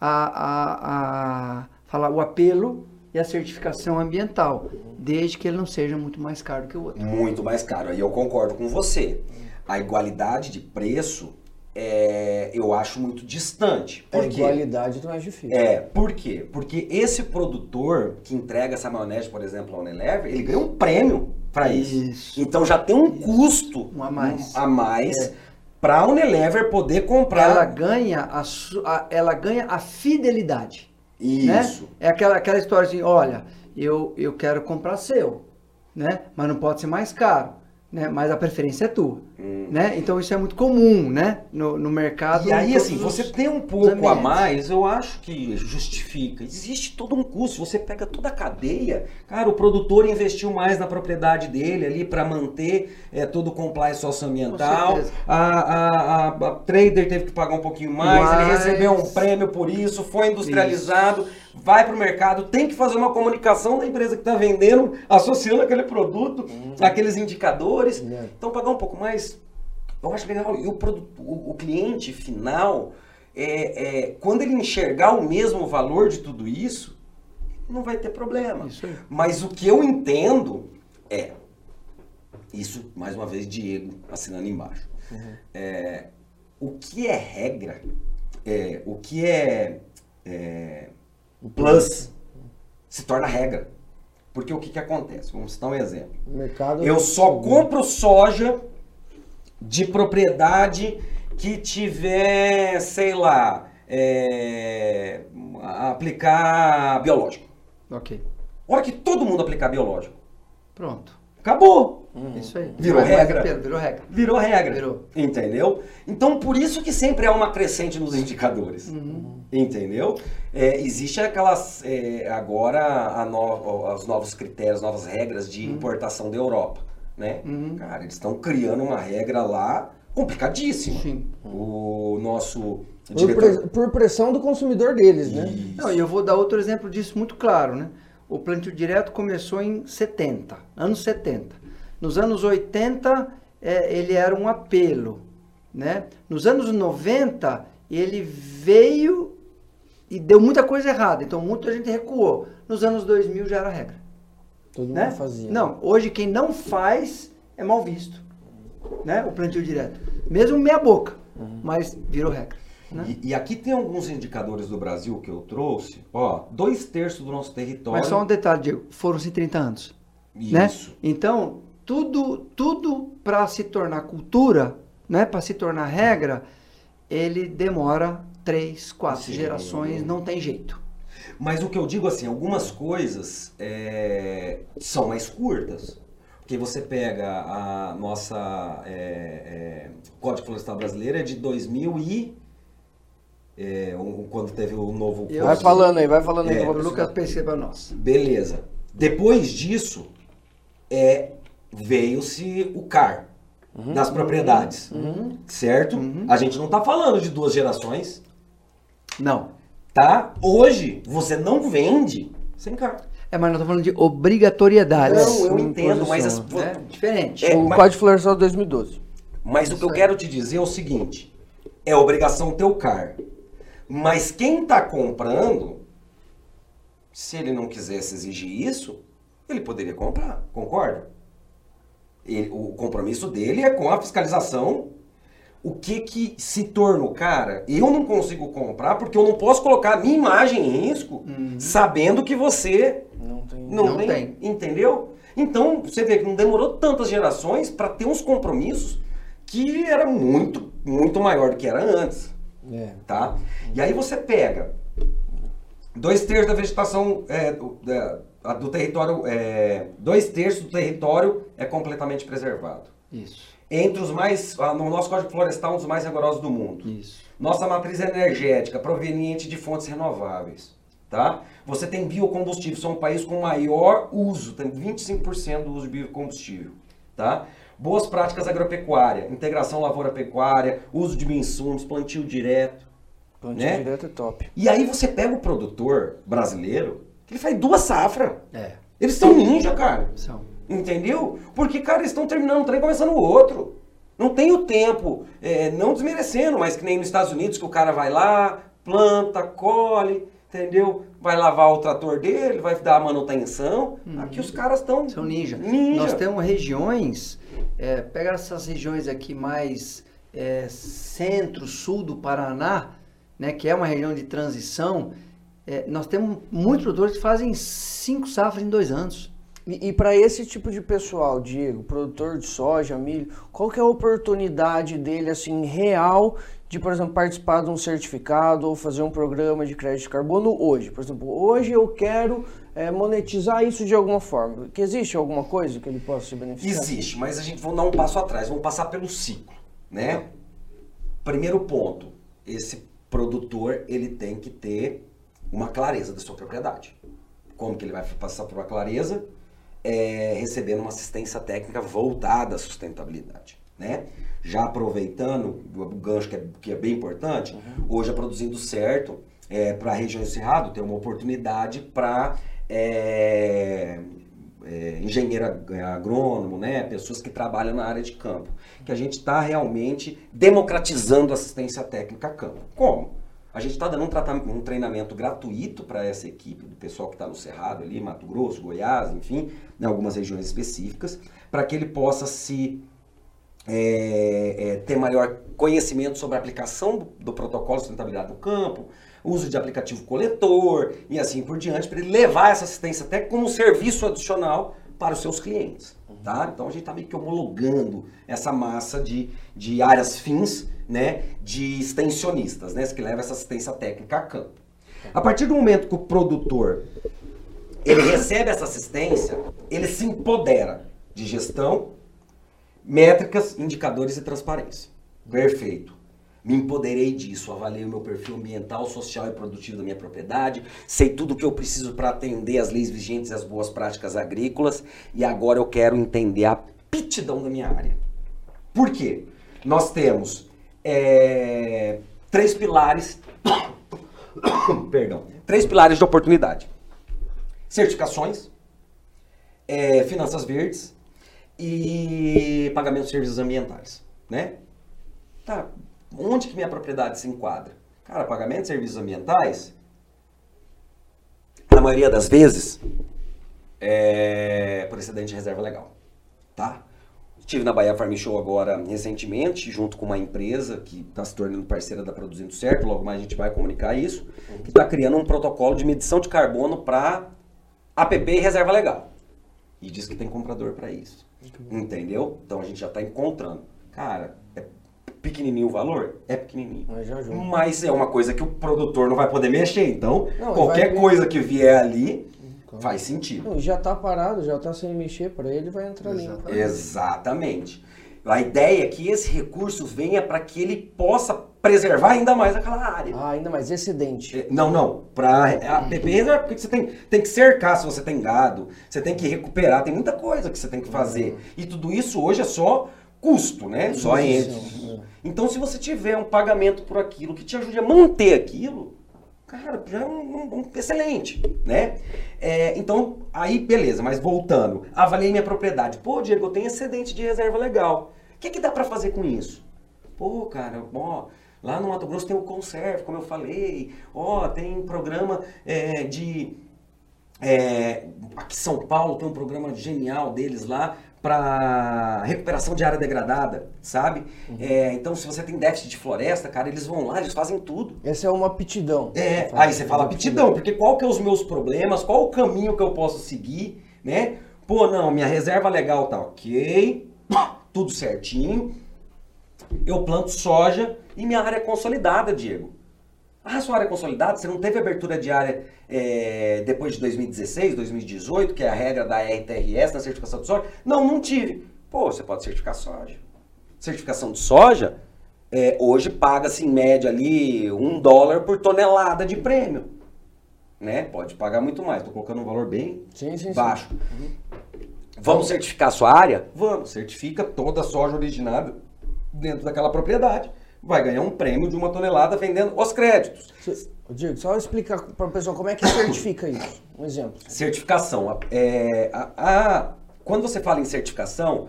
a, a, a falar, o apelo e a certificação ambiental, desde que ele não seja muito mais caro que o outro. Muito mais caro. Aí eu concordo com você. A igualdade de preço é, eu acho muito distante. Por a quê? igualdade não é difícil. É, por quê? Porque esse produtor que entrega essa maionese, por exemplo, ao Unilever, ele ganha um prêmio para isso. isso. Então já tem um isso. custo um a mais, a mais é. para a Unilever poder comprar. Ela ganha a, a, ela ganha a fidelidade. Né? Isso. Né? É aquela, aquela história assim, olha, eu, eu quero comprar seu, né? Mas não pode ser mais caro né? Mas a preferência é tua, hum. né? Então isso é muito comum, né? No, no mercado. E aí, assim, você tem um pouco a mais, eu acho que justifica. Existe todo um custo. Você pega toda a cadeia, cara, o produtor investiu mais na propriedade dele ali para manter é, todo o compliance socioambiental. A, a, a, a, trader teve que pagar um pouquinho mais, ele recebeu um prêmio por isso, foi industrializado. Isso vai para o mercado, tem que fazer uma comunicação da empresa que está vendendo, associando aquele produto, uhum. aqueles indicadores. Então, pagar um pouco mais, eu acho legal. E o, produto, o, o cliente final, é, é, quando ele enxergar o mesmo valor de tudo isso, não vai ter problema. Mas o que eu entendo é, isso, mais uma vez, Diego assinando embaixo. Uhum. É, o que é regra, é, o que é, é o plus se torna regra. Porque o que, que acontece? Vamos citar um exemplo. Eu só compro soja de propriedade que tiver, sei lá, é, aplicar biológico. Ok. Hora que todo mundo aplicar biológico. Pronto. Acabou. Uhum. Isso aí. Virou regra. Virou regra. Virou regra. Virou. Entendeu? Então, por isso que sempre é uma crescente nos indicadores. Uhum. Entendeu? É, existe aquelas, é, agora, no, os novos critérios, novas regras de uhum. importação da Europa. Né? Uhum. Cara, eles estão criando uma regra lá complicadíssima. Sim. O nosso diretor... por, por, pressão do consumidor deles, né? Não, e eu vou dar outro exemplo disso muito claro, né? O plantio direto começou em 70, anos 70. Nos anos 80, é, ele era um apelo. Né? Nos anos 90, ele veio e deu muita coisa errada. Então, muita gente recuou. Nos anos 2000 já era regra. Todo né? mundo fazia. Não, hoje quem não faz é mal visto. Né? O plantio direto. Mesmo meia boca, mas virou regra. Né? E, e aqui tem alguns indicadores do Brasil que eu trouxe. Ó, dois terços do nosso território. Mas só um detalhe, Diego, foram-se 30 anos. Né? Então, tudo, tudo para se tornar cultura, né? para se tornar regra, ele demora três, quatro Sim. gerações, não tem jeito. Mas o que eu digo assim, algumas coisas é, são mais curtas. Porque você pega a nossa é, é, Código Florestal Brasileiro é de 2000 e é, um, quando teve o novo. Eu vai falando aí, vai falando aí. É, o Lucas perceba nós. Beleza. Depois disso, é, veio-se o CAR uhum, das propriedades. Uhum, certo? Uhum. A gente não está falando de duas gerações. Não. Tá? Hoje, você não vende sem CAR. É, mas nós estamos falando de obrigatoriedade. Não, eu entendo, mas... As, né? Diferente. É, o mas, Código Florestal 2012. Mas o que eu quero te dizer é o seguinte. É obrigação ter o CAR. Mas quem está comprando, se ele não quisesse exigir isso, ele poderia comprar, concorda? Ele, o compromisso dele é com a fiscalização. O que que se torna, cara? Eu não consigo comprar porque eu não posso colocar a minha imagem em risco uhum. sabendo que você não tem. Não, não tem, tem, Entendeu? Então, você vê que não demorou tantas gerações para ter uns compromissos que era muito, muito maior do que era antes. É. Tá? E aí você pega dois terços da vegetação é, do, do, território, é, dois terços do território é completamente preservado. Isso. Entre os mais, no nosso Código Florestal, um dos mais rigorosos do mundo. Isso. Nossa matriz energética proveniente de fontes renováveis. Tá? Você tem biocombustível, são um país com maior uso, tem 25% do uso de biocombustível. Tá? Boas práticas agropecuária, integração lavoura-pecuária, uso de insumos, plantio direto. Plantio né? direto é top. E aí você pega o produtor brasileiro, que ele faz duas safras. É. Eles são ninja, cara. São. Entendeu? Porque, cara, eles estão terminando um trem começando o outro. Não tem o tempo, é, não desmerecendo, mas que nem nos Estados Unidos que o cara vai lá, planta, colhe, entendeu? Vai lavar o trator dele, vai dar a manutenção. Uhum. Aqui os caras estão. São ninja. ninja. Nós temos regiões é, pega essas regiões aqui mais é, centro, sul do Paraná, né, que é uma região de transição, é, nós temos muitos produtores que fazem cinco safras em dois anos. E, e para esse tipo de pessoal, Diego, produtor de soja, milho, qual que é a oportunidade dele, assim, real de, por exemplo, participar de um certificado ou fazer um programa de crédito de carbono hoje? Por exemplo, hoje eu quero é, monetizar isso de alguma forma. Que existe alguma coisa que ele possa se beneficiar? Existe, mas a gente vai dar um passo atrás, vamos passar pelo ciclo, né? Primeiro ponto, esse produtor ele tem que ter uma clareza da sua propriedade. Como que ele vai passar por uma clareza? É, recebendo uma assistência técnica voltada à sustentabilidade, né? Já aproveitando o gancho que é, que é bem importante, uhum. hoje é produzindo certo, é, para a região Cerrado ter uma oportunidade para é, é, engenheiro agrônomo, né, pessoas que trabalham na área de campo, que a gente está realmente democratizando a assistência técnica a campo. Como? A gente está dando um, um, treinamento gratuito para essa equipe, do pessoal que está no Cerrado ali, Mato Grosso, Goiás, enfim, em algumas regiões específicas, para que ele possa se é, é, ter maior conhecimento sobre a aplicação do, do protocolo de sustentabilidade no campo, uso de aplicativo coletor e assim por diante, para ele levar essa assistência até como um serviço adicional para os seus clientes. Tá? Então a gente está meio que homologando essa massa de, de áreas fins né, de extensionistas, né, que leva essa assistência técnica a campo. A partir do momento que o produtor ele recebe essa assistência, ele se empodera de gestão, métricas, indicadores e transparência. Perfeito. Me empoderei disso, avaliei o meu perfil ambiental, social e produtivo da minha propriedade, sei tudo o que eu preciso para atender as leis vigentes e as boas práticas agrícolas e agora eu quero entender a pitidão da minha área. Por quê? Nós temos é, três pilares, *coughs* perdão, três pilares de oportunidade: certificações, é, finanças verdes e pagamento de serviços ambientais, né? Tá, Onde que minha propriedade se enquadra? Cara, pagamento de serviços ambientais, na maioria das vezes, é por excedente de reserva legal. Tá? Estive na Bahia Farm Show agora recentemente, junto com uma empresa que está se tornando parceira da Produzindo Certo, logo mais a gente vai comunicar isso, que está criando um protocolo de medição de carbono para APP e reserva legal. E diz que tem comprador para isso. Entendeu? Então a gente já está encontrando. Cara, pequenininho o valor? É pequenininho. Mas já ajuda. Mas é uma coisa que o produtor não vai poder mexer. Então, Não, qualquer vai- coisa que vier ali Claro. faz sentido. Não, já tá parado, já tá sem mexer, para ele vai entrar limpo. Exatamente. A ideia é que esse recurso venha para que ele possa preservar ainda mais aquela área. Ah, ainda mais excedente. É, Não, não. Para a PP reserva, porque você tem, tem que cercar se você tem gado, você tem que recuperar, tem muita coisa que você tem que fazer. E tudo isso hoje é só custo, né? Só entre. é. Então, se você tiver um pagamento por aquilo que te ajude a manter aquilo, cara, já é um, um- um excelente, né? É, então, aí beleza, mas voltando, avaliei minha propriedade. Pô, Diego, eu tenho excedente de reserva legal. O que, que dá para fazer com isso? Pô, cara, ó, lá no Mato Grosso tem o Conserve, como eu falei. Ó, tem programa é, de. é, aqui em São Paulo tem um programa genial deles lá para recuperação de área degradada, sabe? É, então, se você tem déficit de floresta, cara, eles vão lá, eles fazem tudo. Essa é uma aptidão. É, aí você fala aptidão, porque qual que é os meus problemas, qual o caminho que eu posso seguir, né? Pô, não, minha reserva legal tá ok, tudo certinho. Eu planto soja e minha área é consolidada, Diego. Ah, sua área consolidada, você não teve abertura de área é, depois de 2016, 2018, que é a regra da RTRS na certificação de soja? Não, não tive. Pô, você pode certificar soja. Certificação de soja, é, hoje paga-se em média ali um dólar por tonelada de prêmio. Né? Pode pagar muito mais. Estou colocando um valor bem Sim, sim, sim. baixo. Vamos certificar a sua área? Vamos. Certifica toda a soja originada dentro daquela propriedade. Vai ganhar um prêmio de uma tonelada vendendo os créditos. Diego, só explicar para o pessoal como é que certifica isso. Um exemplo. Certificação. É, a- a- quando você fala em certificação,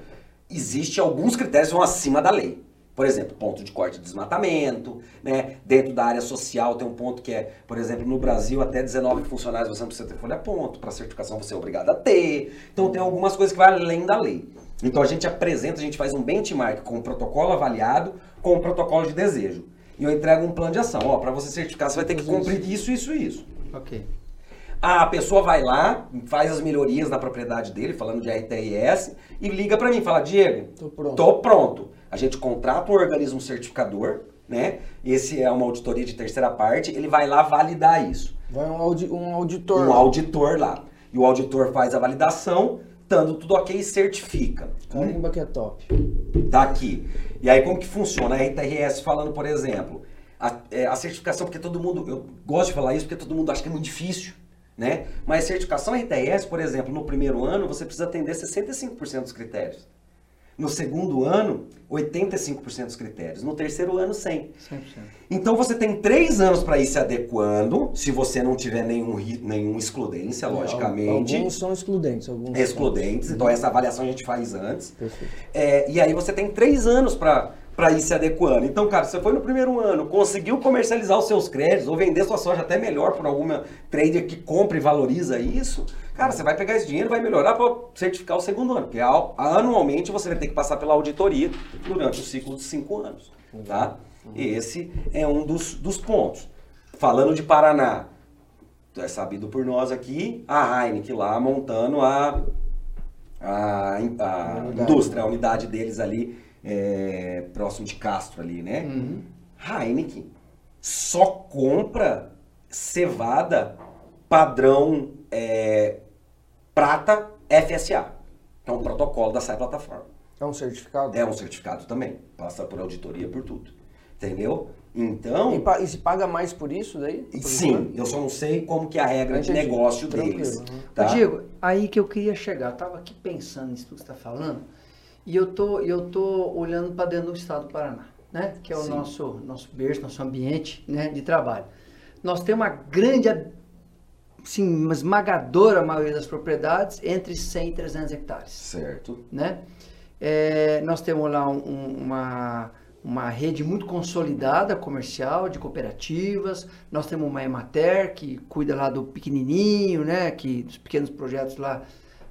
existe alguns critérios que vão acima da lei. Por exemplo, ponto de corte de desmatamento, né? Dentro da área social tem um ponto que é, por exemplo, no Brasil até 19 funcionários você não precisa ter folha ponto, para certificação você é obrigado a ter. Então tem algumas coisas que vai além da lei. Então a gente apresenta, a gente faz um benchmark com o protocolo avaliado, com o protocolo de desejo. E eu entrego um plano de ação. Ó, para você certificar, você vai ter que cumprir isso, isso e isso. Ok. A pessoa vai lá, faz as melhorias na propriedade dele, falando de RTRS, e liga para mim, fala, Diego, Tô pronto. tô pronto. A gente contrata um organismo certificador, né? Esse é uma auditoria de terceira parte, ele vai lá validar isso. Vai um, audi- um auditor. Um auditor lá. E o auditor faz a validação, dando tudo ok e certifica. Carimba que é top. Tá aqui. E aí como que funciona? A RTRS falando, por exemplo, a, é, a certificação, porque todo mundo, eu gosto de falar isso porque todo mundo acha que é muito difícil, né? Mas certificação RTRS, por exemplo, no primeiro ano você precisa atender 65% dos critérios. No segundo ano, 85% dos critérios. No terceiro ano, 100%. 100%. Então você tem três anos para ir se adequando, se você não tiver nenhum, nenhum excludência, logicamente. Alguns são excludentes. Alguns são- Excludentes, então essa avaliação a gente faz antes. Perfeito. É, e aí você tem três anos para ir se adequando. Então, cara, você foi no primeiro ano, conseguiu comercializar os seus créditos ou vender sua soja até melhor por alguma trader que compra e valoriza isso, cara, você vai pegar esse dinheiro e vai melhorar para certificar o segundo ano. Porque anualmente você vai ter que passar pela auditoria durante o ciclo de cinco anos. Tá? E esse é um dos, dos pontos. Falando de Paraná, é sabido por nós aqui, a Heineken lá montando a, a, a Unidade. indústria, a unidade deles ali, é, próximo de Castro ali, né? Heineken só compra cevada padrão é, prata FSA, que é um protocolo da SAI Plataforma. É um certificado? É um certificado também, passa por auditoria por tudo. Entendeu? Então, E, pa- e se paga mais por isso daí? Por sim, enquanto? eu só não sei como que é a regra de Entendi. negócio Tranquilo, deles. uhum. Tá? Diego, aí que eu queria chegar. Eu tava aqui pensando nisso que você está falando e eu tô, eu tô olhando para dentro do estado do Paraná, né? Que é o Sim. nosso, nosso berço, nosso ambiente né, de trabalho. Nós temos uma grande, assim, uma esmagadora maioria das propriedades entre 100 e 300 hectares Certo. né? É, nós temos lá um- um- uma, uma rede muito consolidada comercial de cooperativas. Nós temos uma Emater que cuida lá do pequenininho, né? Que dos pequenos projetos lá,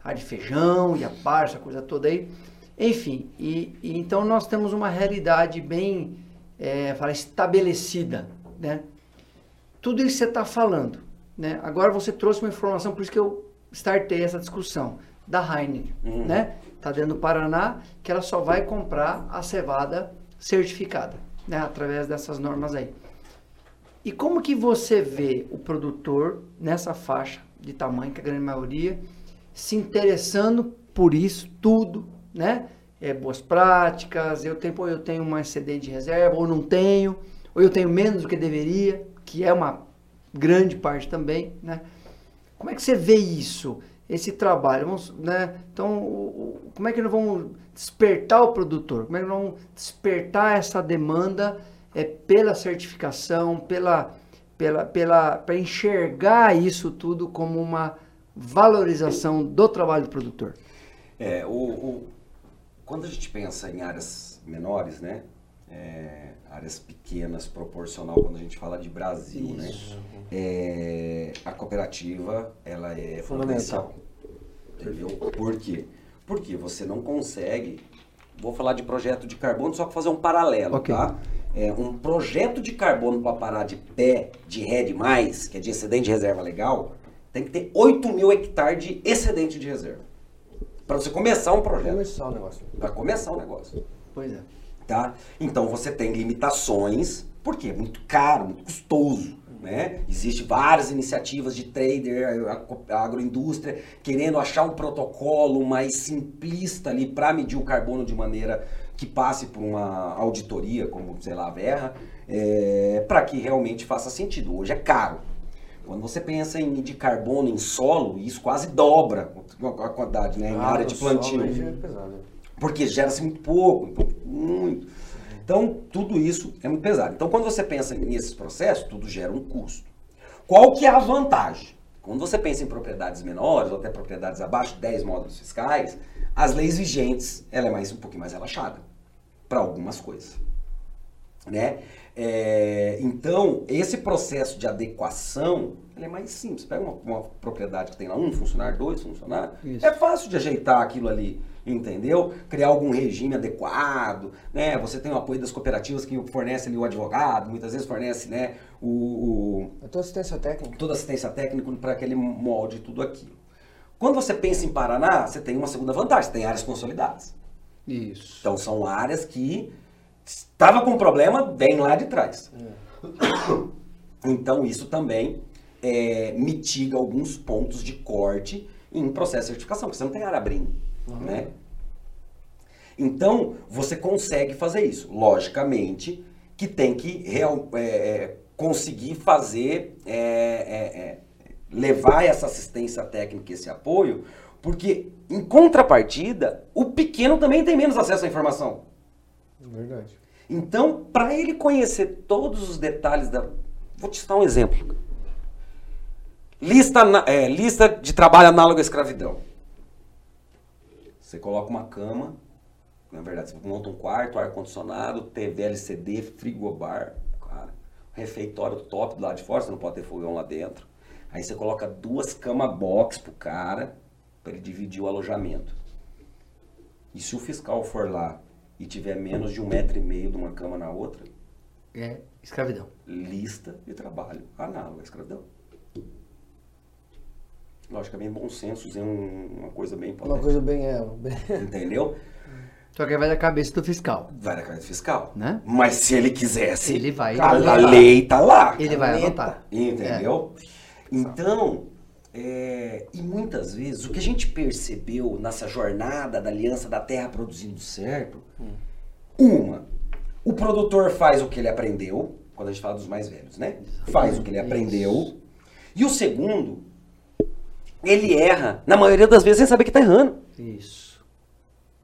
a de feijão e a par, essa coisa toda aí. Enfim, e, e então nós temos uma realidade bem é, fala, estabelecida, né? Tudo isso que você está falando, né? Agora você trouxe uma informação, por isso que eu startei essa discussão da Heineken, Uhum. né? Tá dentro do Paraná que ela só vai comprar a cevada certificada, né? Através dessas normas aí. E como que você vê o produtor nessa faixa de tamanho, que a grande maioria, se interessando por isso tudo, né? É, boas práticas, eu tenho, eu tenho uma excedente de reserva, ou não tenho, ou eu tenho menos do que deveria, que é uma grande parte também, né? Como é que você vê isso, esse trabalho? Vamos, né? Então, como é que nós vamos despertar o produtor? Como é que nós vamos despertar essa demanda é, pela certificação, pela, pela, pela, para enxergar isso tudo como uma valorização do trabalho do produtor? É, o, o- quando a gente pensa em áreas menores, né? é, áreas pequenas, proporcional, quando a gente fala de Brasil, né? é, a cooperativa, ela é Fundamental. Entendeu? Por quê? Porque você não consegue... Vou falar de projeto de carbono, só para fazer um paralelo, Ok. tá? É, um projeto de carbono para parar de pé, de ré demais, que é de excedente de reserva legal, tem que ter 8 mil hectares de excedente de reserva. Para você começar um projeto. Começar o negócio. Para começar o negócio. Pois é. Tá? Então você tem limitações, porque é muito caro, muito custoso. Né? Existem várias iniciativas de trader, a- a agroindústria, querendo achar um protocolo mais simplista ali para medir o carbono de maneira que passe por uma auditoria, como, sei lá, a Verra, para que realmente faça sentido. Hoje é caro. Quando você pensa em medir carbono em solo, isso quase dobra a quantidade, né? Em Ah, área de plantio. é pesado. Porque gera-se muito pouco, então, muito. Então, tudo isso é muito pesado. Então, quando você pensa nesses processos, tudo gera um custo. Qual que é a vantagem? Quando você pensa em propriedades menores, ou até propriedades abaixo de 10 módulos fiscais, as leis vigentes, ela é mais um pouquinho mais relaxada para algumas coisas. Né? É, então, esse processo de adequação é mais simples. Pega uma, uma propriedade que tem lá um funcionário, dois funcionários, Isso. é fácil de ajeitar aquilo ali, entendeu? Criar algum regime adequado, né? Você tem o apoio das cooperativas que fornece ali o advogado, muitas vezes fornece, né, o, o- A tua assistência técnica. toda assistência técnica para aquele molde e tudo aquilo. Quando você pensa em Paraná, você tem uma segunda vantagem, você tem áreas consolidadas. Isso. Então são áreas que estava com problema, vem lá de trás. Então isso também é, mitiga alguns pontos de corte em processo de certificação, porque você não tem área abrindo, né? Então você consegue fazer isso. Logicamente que tem que real- é, é, conseguir fazer, é, é, é, levar essa assistência técnica, esse apoio, porque em contrapartida o pequeno também tem menos acesso à informação. Verdade. Então, para ele conhecer todos os detalhes da. Vou te citar um exemplo. Lista, é, lista de trabalho análogo à escravidão. Você coloca uma cama, na verdade, você monta um quarto, ar-condicionado, TV LCD, frigobar, cara, refeitório top do lado de fora, você não pode ter fogão lá dentro. Aí você coloca duas camas box pro cara, para ele dividir o alojamento. E se o fiscal for lá e tiver menos de um metro e meio de uma cama na outra, É escravidão. lista de trabalho análoga à escravidão. Lógico, é bem bom senso, dizer um- uma coisa bem Uma coisa bem. É, bem- *laughs* Entendeu? Só que vai da cabeça do fiscal, Vai na cabeça fiscal. né? Mas se ele quisesse, Ele vai- a, a lei tá lá. Ele vai anotar. Entendeu? Então, é, e muitas vezes, o que a gente percebeu nessa jornada da Aliança da Terra produzindo certo, uma, o produtor faz o que ele aprendeu, quando a gente fala dos mais velhos, né? Faz o que ele aprendeu. E o segundo, ele erra, na maioria das vezes, sem saber que tá errando. Isso.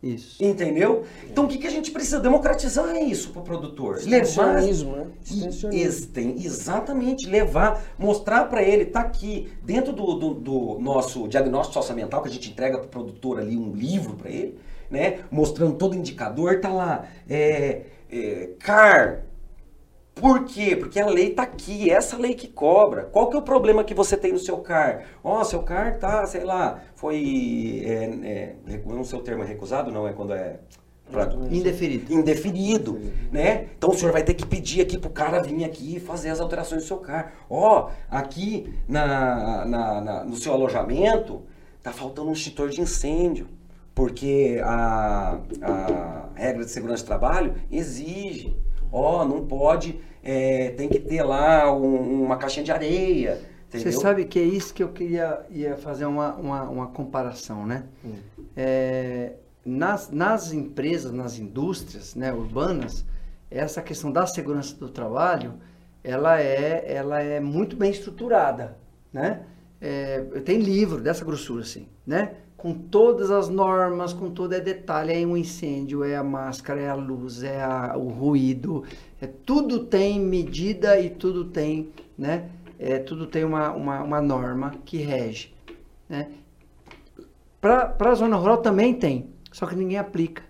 Isso. Entendeu? Então o que, que a gente precisa? Democratizar isso pro produtor. Levar né? Exatamente, levar, mostrar para ele, tá aqui, dentro do, do- do nosso diagnóstico socioambiental, que a gente entrega pro produtor ali um livro para ele, né? Mostrando todo indicador, tá lá, é, é, CAR, Por quê? Porque a lei está aqui, essa lei que cobra. Qual que é o problema que você tem no seu CAR? Ó, oh, seu CAR tá, sei lá, foi, é, é, não sei o termo é recusado, não, é quando é... Pra... Indeferido. Indeferido, né? Então o senhor vai ter que pedir aqui pro cara vir aqui e fazer as alterações do seu CAR. Ó, oh, aqui na, na, na, no seu alojamento tá faltando um extintor de incêndio porque a, a regra de segurança de trabalho exige. Ó, oh, não pode, é, tem que ter lá um, uma caixinha de areia. Entendeu? Você sabe que é isso que eu queria ia fazer uma, uma, uma comparação, né? Hum. É, nas, nas empresas, nas indústrias né, urbanas, essa questão da segurança do trabalho, ela é, ela é muito bem estruturada, né? É, tem livro dessa grossura, assim, né? Com todas as normas, com todo é detalhe, é um incêndio, é a máscara, é a luz, é a, o ruído, é, tudo tem medida e tudo tem, né? É, tudo tem uma, uma, uma norma que rege. Né? Para a zona rural também tem, só que ninguém aplica.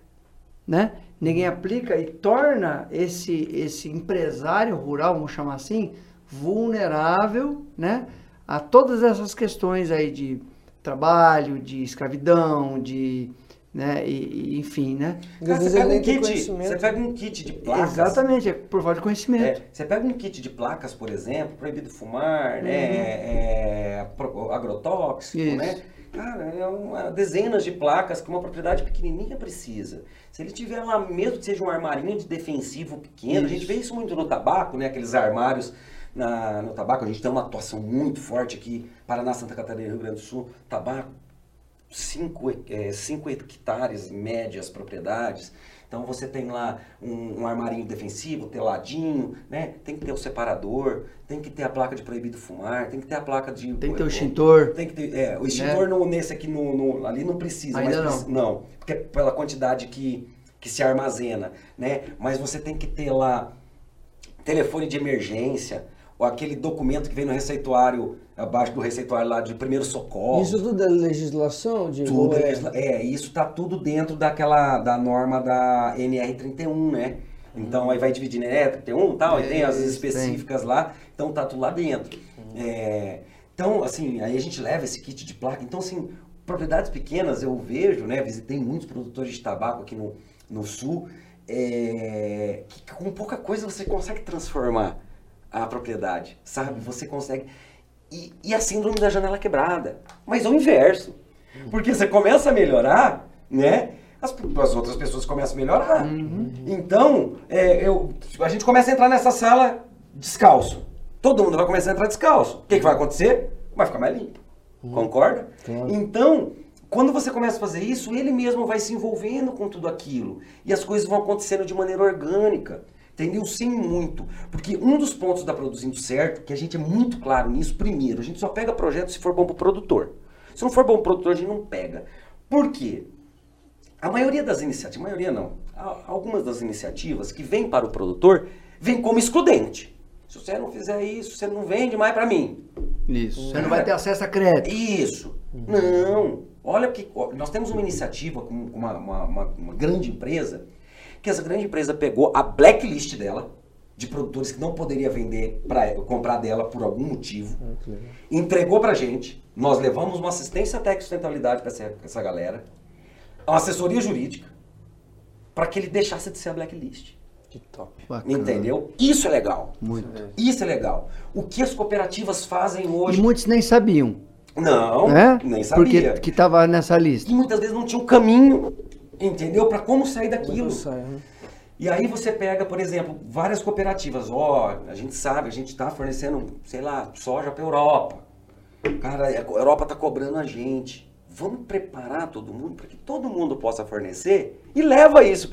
Né? Ninguém aplica e torna esse, esse empresário rural, vamos chamar assim, vulnerável né? a todas essas questões aí de trabalho, de escravidão, de. Né, e, e enfim, né? Cara, você, pega um kit, você pega um kit de placas. Exatamente, é por falta de conhecimento. É, você pega um kit de placas, por exemplo, proibido fumar, né, uhum. né, é, agrotóxico, Isso. né? Cara, é uma, dezenas de placas que uma propriedade pequenininha precisa. Se ele tiver lá, mesmo que seja um armarinho de defensivo pequeno, isso. a gente vê isso muito no tabaco, né? Aqueles armários na, no tabaco. A gente tem uma atuação muito forte aqui, Paraná, Santa Catarina, Rio Grande do Sul. Tabaco, 5 é, cinco hectares médias propriedades. Então você tem lá um, um, armarinho defensivo, teladinho, né? Tem que ter o separador, tem que ter a placa de proibido fumar, tem que ter a placa de. Tem que ter o extintor. Tem que ter. É, o extintor né? nesse aqui no, no, ali não precisa, Ainda mas não. não, porque é pela quantidade que, que se armazena, né? Mas você tem que ter lá telefone de emergência, ou aquele documento que vem no receituário, abaixo do receituário lá de primeiro socorro. Isso tudo é legislação? De tudo é... Legisla... é, isso está tudo dentro daquela, da norma da NR31, né? Então aí vai dividir, né? 31 e tal, é, e tem as específicas tem. lá, então tá tudo lá dentro. Uhum. É, então, assim, aí a gente leva esse kit de placa. Então, assim, propriedades pequenas eu vejo, né? Visitei muitos produtores de tabaco aqui no, no sul, é, que com pouca coisa você consegue transformar a propriedade, sabe? Você consegue. E, e a síndrome da janela quebrada. Mas é o inverso. Porque você começa a melhorar, né? As, as outras pessoas começam a melhorar. Uhum. Então, é, eu, a gente começa a entrar nessa sala descalço. Todo mundo vai começar a entrar descalço. O que, que vai acontecer? Vai ficar mais limpo. Uhum. Concorda? Claro. Então, quando você começa a fazer isso, ele mesmo vai se envolvendo com tudo aquilo. E as coisas vão acontecendo de maneira orgânica. Entendeu? Sim, muito. Porque um dos pontos da Produzindo Certo, que a gente é muito claro nisso, primeiro, a gente só pega projeto se for bom para o produtor. Se não for bom para o produtor, a gente não pega. Por quê? A maioria das iniciativas, a maioria não, algumas das iniciativas que vêm para o produtor, vêm como excludente. Se você não fizer isso, você não vende mais para mim. Isso. Você não vai ter acesso a crédito. Isso. Não. Olha que nós temos uma iniciativa com uma, uma, uma, uma grande empresa que essa grande empresa pegou a blacklist dela, de produtores que não poderia vender para comprar dela por algum motivo, ah, entregou para gente. Nós levamos uma assistência técnica sustentabilidade para essa, essa galera, uma assessoria jurídica, para que ele deixasse de ser a blacklist. Que top. Bacana. Entendeu? Isso é legal. Muito. Isso é legal. O que as cooperativas fazem hoje. E muitos nem sabiam. Não, é? nem sabia. Porque que estava nessa lista. E muitas vezes não tinha um caminho Entendeu? Para como sair daquilo. Sai, né? E aí você pega, por exemplo, várias cooperativas. Ó, oh, a gente sabe, a gente está fornecendo, sei lá, soja para Europa. Cara, a Europa está cobrando a gente. Vamos preparar todo mundo para que todo mundo possa fornecer e leva isso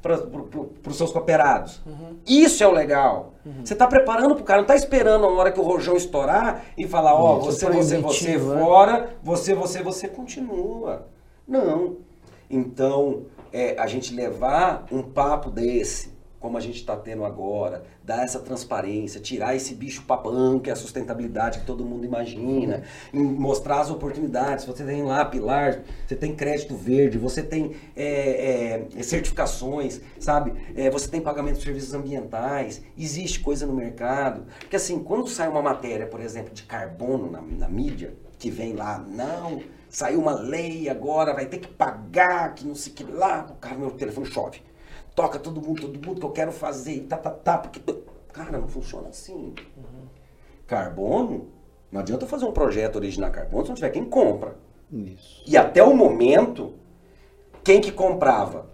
para pro, os seus cooperados. Uhum. Isso é o legal. Uhum. Você está preparando para o cara, não está esperando a hora que o rojão estourar e falar, ó, oh, você, você, você, né? fora, você, você, você continua. Não. Então, é, a gente levar um papo desse como a gente está tendo agora, dar essa transparência, tirar esse bicho papão que é a sustentabilidade que todo mundo imagina, mostrar as oportunidades. Você tem lá pilar, você tem crédito verde, você tem é, é, certificações, sabe? É, você tem pagamento de serviços ambientais, existe coisa no mercado. Porque assim, quando sai uma matéria, por exemplo, de carbono na, na mídia, que vem lá, não, saiu uma lei agora, vai ter que pagar, que não sei o que lá, o cara, meu telefone chove toca todo mundo, todo mundo que eu quero fazer, e tá, tá, tá, porque. Cara, não funciona assim. Uhum. Carbono, não adianta fazer um projeto original carbono se não tiver quem compra. Isso. E até o momento, quem que comprava?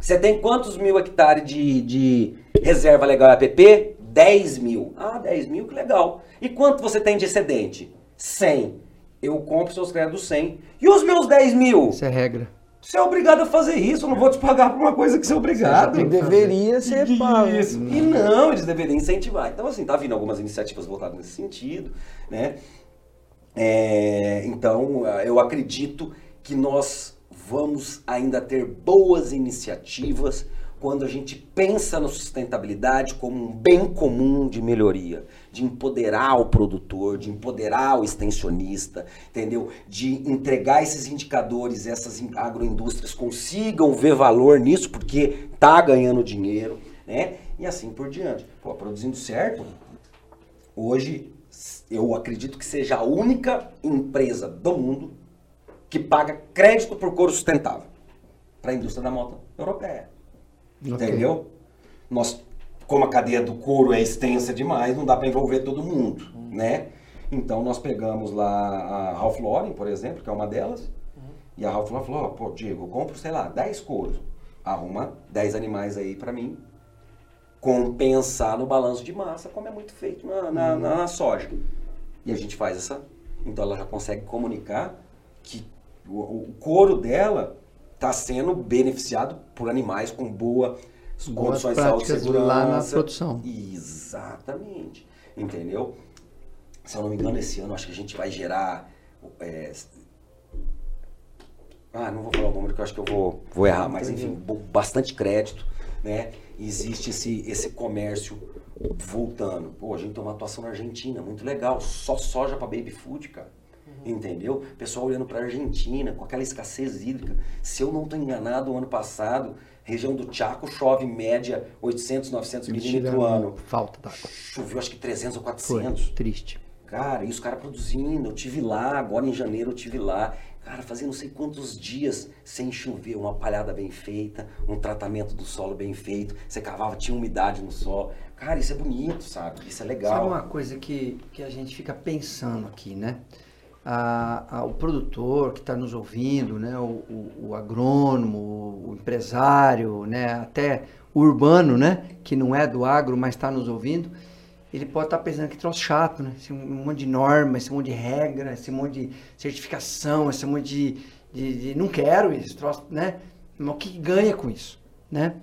Você tem quantos mil hectares de, de reserva legal APP? 10 mil. Ah, 10 mil, que legal. E quanto você tem de excedente? 100. Eu compro seus créditos 100. E os meus 10 mil? Isso é regra. Você é obrigado a fazer isso, eu não vou te pagar por uma coisa que você é obrigado. Você deveria ser pago. Isso. E não, eles deveriam incentivar. Então, assim, tá vindo algumas iniciativas voltadas nesse sentido, né? É, então, eu acredito que nós vamos ainda ter boas iniciativas quando a gente pensa na sustentabilidade como um bem comum de melhoria, de empoderar o produtor, de empoderar o extensionista, entendeu? De entregar esses indicadores, essas agroindústrias consigam ver valor nisso porque tá ganhando dinheiro, né? E assim por diante. Pô, produzindo certo, hoje eu acredito que seja a única empresa do mundo que paga crédito por couro sustentável para a indústria da moto europeia. Okay. Entendeu? Nós, como a cadeia do couro é extensa demais, não dá para envolver todo mundo, uhum. né? Então nós pegamos lá a Ralph Lauren, por exemplo, que é uma delas, uhum. e a Ralph Lauren falou, oh, pô, Diego, eu compro, sei lá, 10 couros, arruma 10 animais aí para mim, compensar no balanço de massa, como é muito feito na, na, uhum. na soja. E a gente faz essa... Então ela já consegue comunicar que o, o couro dela está sendo beneficiado por animais com boa Boas condições de saúde e segurança. lá na produção. Exatamente. Entendeu? Se eu não me engano, esse ano acho que a gente vai gerar. É... Ah, não vou falar o número que eu acho que eu vou, vou errar, mas enfim, bastante crédito, né? Existe esse, esse comércio voltando. Pô, a gente tem uma atuação na Argentina, muito legal. Só soja para baby food, cara entendeu? Pessoal olhando para a Argentina, com aquela escassez hídrica. Se eu não estou enganado, o ano passado, região do Chaco chove média 800, 900 milímetros no ano. Falta d'água. Choveu acho que 300 ou 400. Foi, triste. Cara, e os caras produzindo, eu tive lá, agora em janeiro eu tive lá. Cara, fazia não sei quantos dias sem chover, uma palhada bem feita, um tratamento do solo bem feito. Você cavava, tinha umidade no solo. Cara, isso é bonito, sabe? Isso é legal. Sabe uma coisa que, que a gente fica pensando aqui, né? A, produtor que está nos ouvindo, né, o, o, o, agrônomo, o empresário, né, até o urbano, né, que não é do agro, mas está nos ouvindo, ele pode estar tá pensando que troço chato, né? Esse monte de norma, esse monte de regra, esse monte de certificação, esse monte de, de, de não quero isso, troço, né? Mas o que ganha com isso, né?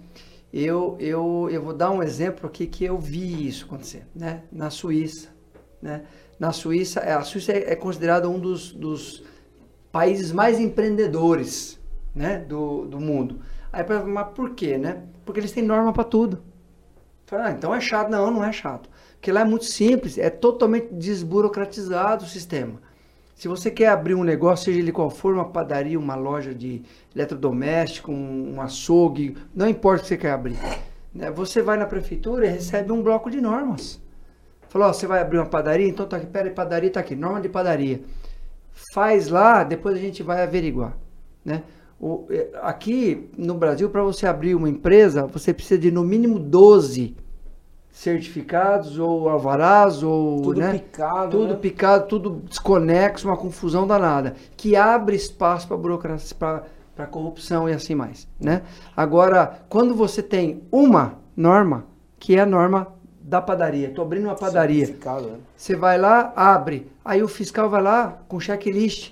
Eu, eu, eu vou dar um exemplo aqui que eu vi isso acontecer, né? Na Suíça, né? Na Suíça, é, a Suíça é, é considerada um dos, dos, países mais empreendedores né, do, do mundo. Aí, mas por quê, né? Porque eles têm norma para tudo. Ah, então é chato. Não, não é chato. Porque lá é muito simples, é totalmente desburocratizado o sistema. Se você quer abrir um negócio, seja ele qual for, uma padaria, uma loja de eletrodoméstico, um, um açougue, não importa o que você quer abrir. Né? Você vai na prefeitura e recebe um bloco de normas. Falou, ó, você vai abrir uma padaria? Então tá aqui, pera padaria tá aqui, norma de padaria. Faz lá, depois a gente vai averiguar, né? O, é, aqui no Brasil, para você abrir uma empresa, você precisa de no mínimo 12 certificados ou alvarás ou tudo né? picado, tudo né? picado, tudo desconexo, uma confusão danada, que abre espaço para burocracia, para corrupção e assim mais, né? Agora, quando você tem uma norma, que é a norma da padaria. Estou abrindo uma padaria. Né? Você vai lá, abre. Aí o fiscal vai lá com checklist.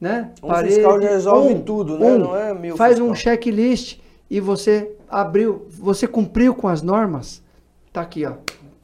Né? Um Parede, fiscal já resolve um, tudo, né? Um, Não é mil Faz fiscal. um checklist e você abriu, você cumpriu com as normas. Tá aqui, ó.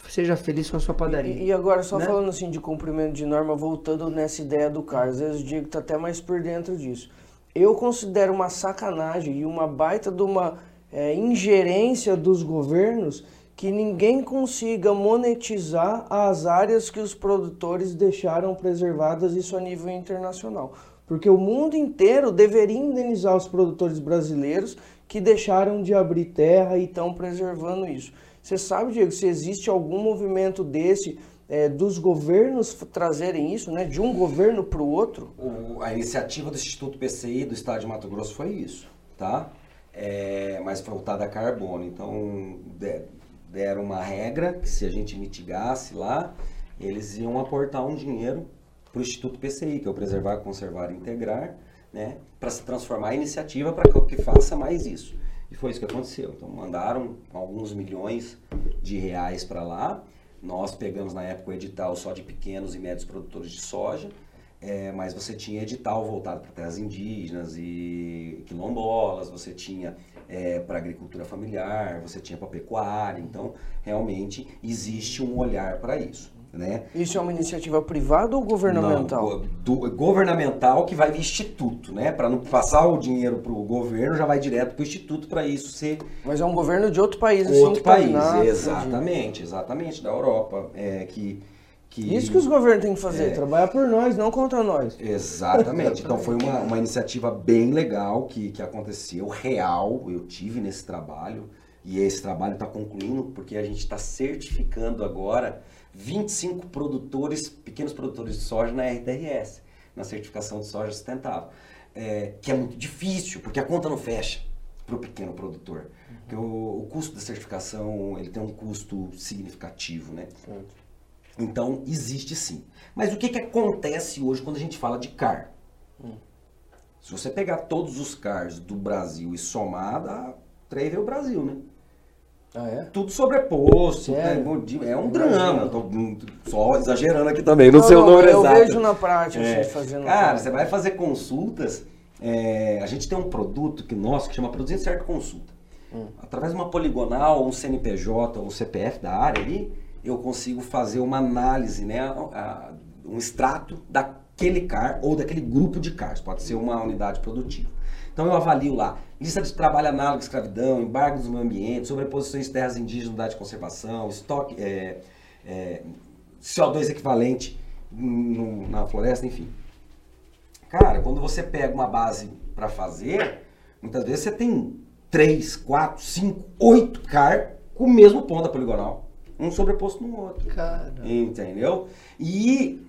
Seja feliz com a sua padaria. E, e agora, só né? falando assim de cumprimento de norma, voltando nessa ideia do Carlos, às vezes o Diego tá até mais por dentro disso. Eu considero uma sacanagem e uma baita de uma é, ingerência dos governos que ninguém consiga monetizar as áreas que os produtores deixaram preservadas, isso a nível internacional. Porque o mundo inteiro deveria indenizar os produtores brasileiros que deixaram de abrir terra e estão preservando isso. Você sabe, Diego, se existe algum movimento desse é, dos governos trazerem isso, né, de um governo para o outro? A iniciativa do Instituto PCI do Estado de Mato Grosso foi isso, tá? É, mas voltada a carbono. Então, deram uma regra que se a gente mitigasse lá, eles iam aportar um dinheiro para o Instituto PCI, que é o Preservar, Conservar e Integrar, né, para se transformar a iniciativa para que faça mais isso. E foi isso que aconteceu. Então mandaram alguns milhões de reais para lá. Nós pegamos na época o edital só de pequenos e médios produtores de soja, é, mas você tinha edital voltado para terras indígenas e quilombolas, você tinha é, para agricultura familiar, você tinha para pecuária. Então, realmente existe um olhar para isso. Né? Isso é uma iniciativa privada ou governamental? Não, do, governamental que vai via instituto, né? Para não passar o dinheiro para o governo, já vai direto para o instituto para isso ser. Mas é um governo de outro país, assim, outro país, tá exatamente, exatamente da Europa, é que que... Isso que os governos têm que fazer, é... trabalhar por nós, não contra nós. Exatamente. *laughs* Então foi uma, uma iniciativa bem legal que, que aconteceu, real. Eu tive nesse trabalho e esse trabalho está concluindo porque a gente está certificando agora 25 produtores, pequenos produtores de soja na RTRS, na certificação de soja sustentável. É, que é muito difícil, porque a conta não fecha para o pequeno produtor. Uhum. Porque o, o, custo da certificação ele tem um custo significativo, né? Certo. Então, existe sim. Mas o que, que acontece hoje quando a gente fala de CAR? Hum. Se você pegar todos os CARs do Brasil e somar, dá três o Brasil, né? Ah, é? Tudo sobreposto. Né? É um drama. Tô só exagerando aqui também, não, não sei o número eu exato. Eu vejo na prática é. fazendo. Cara, você vai fazer consultas. É, a gente tem um produto que nosso que chama Produzindo Certo Consulta. Hum. Através de uma poligonal, um CNPJ, um CPF da área ali, eu consigo fazer uma análise, né, um extrato daquele CAR ou daquele grupo de CARs, pode ser uma unidade produtiva. Então eu avalio lá lista de trabalho análogo à escravidão, embargos no meio ambiente, sobreposições de terras indígenas, unidade de conservação, estoque, é, é, CO2 equivalente no, na floresta, enfim. Cara, quando você pega uma base para fazer, muitas vezes você tem 3, 4, 5, 8 CAR com o mesmo ponto da poligonal um sobreposto no outro. Cara. Entendeu? E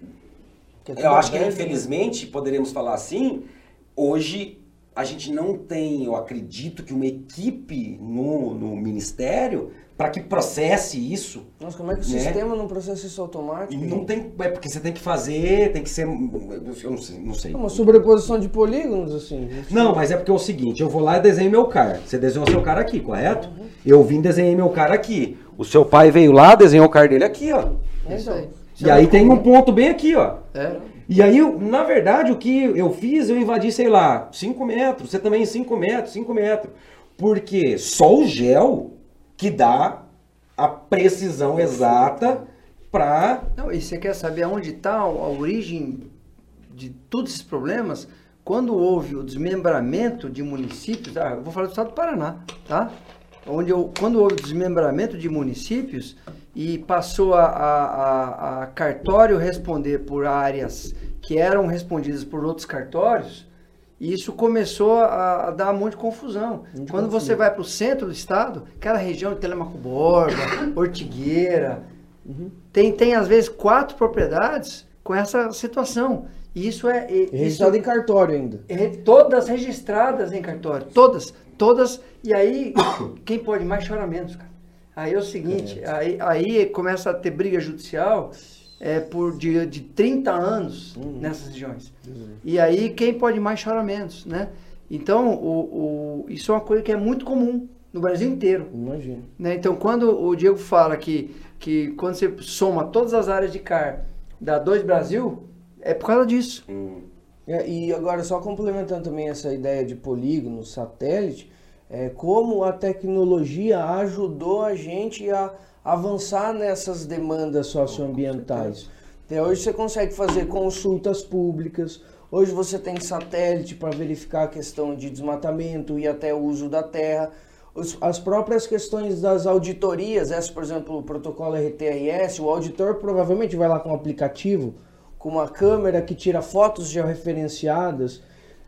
eu acho que infelizmente, poderíamos falar assim, hoje a gente não tem, eu acredito que uma equipe no, no ministério para que processe isso. Nossa, como é que o né? sistema não processa isso automático? Não tem, é porque você tem que fazer, tem que ser, eu não sei. Não sei. Uma sobreposição de polígonos, assim. Não, mas é porque é o seguinte, eu vou lá e desenho meu car. Você desenhou seu cara aqui, correto? Uhum. Eu vim desenhei meu cara aqui. O seu pai veio lá, desenhou o car dele aqui, ó. É isso aí. E aí tem um ponto bem aqui, ó. É. E aí, na verdade, o que eu fiz, eu invadi, sei lá, 5 metros. Você também 5 metros, 5 metros. Porque só o gel que dá a precisão exata para. Não, e você quer saber aonde está a origem de todos esses problemas? Quando houve o desmembramento de municípios, ah, eu vou falar do estado do Paraná, tá? Onde eu, quando houve o desmembramento de municípios e passou a, a, a, cartório responder por áreas que eram respondidas por outros cartórios, e isso começou a, a, dar um monte de confusão. Muito Quando confusão. você vai para o centro do estado, aquela região de Telemaco Borba, *coughs* Ortigueira, uhum. tem, tem às vezes quatro propriedades com essa situação. E isso é. registrado em cartório ainda. É, todas registradas em cartório. Todas. Todas. E aí, *coughs* quem pode mais chora menos, cara. Aí é o seguinte, é. aí, aí começa a ter briga judicial é, por de, de 30 anos uhum. nessas regiões. Uhum. E aí quem pode mais chora menos, né? Então, o, o, isso é uma coisa que é muito comum no Brasil inteiro. Imagina. Né? Então, quando o Diego fala que, que quando você soma todas as áreas de CAR dá dois Brasil, é por causa disso. Uhum. É, e agora, só complementando também essa ideia de polígono, satélite, é, como a tecnologia ajudou a gente a avançar nessas demandas socioambientais. Até hoje você consegue fazer consultas públicas, hoje você tem satélite para verificar a questão de desmatamento e até o uso da terra. as próprias questões das auditorias, essa, por exemplo, o protocolo RTRS, o auditor provavelmente vai lá com um aplicativo, com uma câmera que tira fotos georreferenciadas,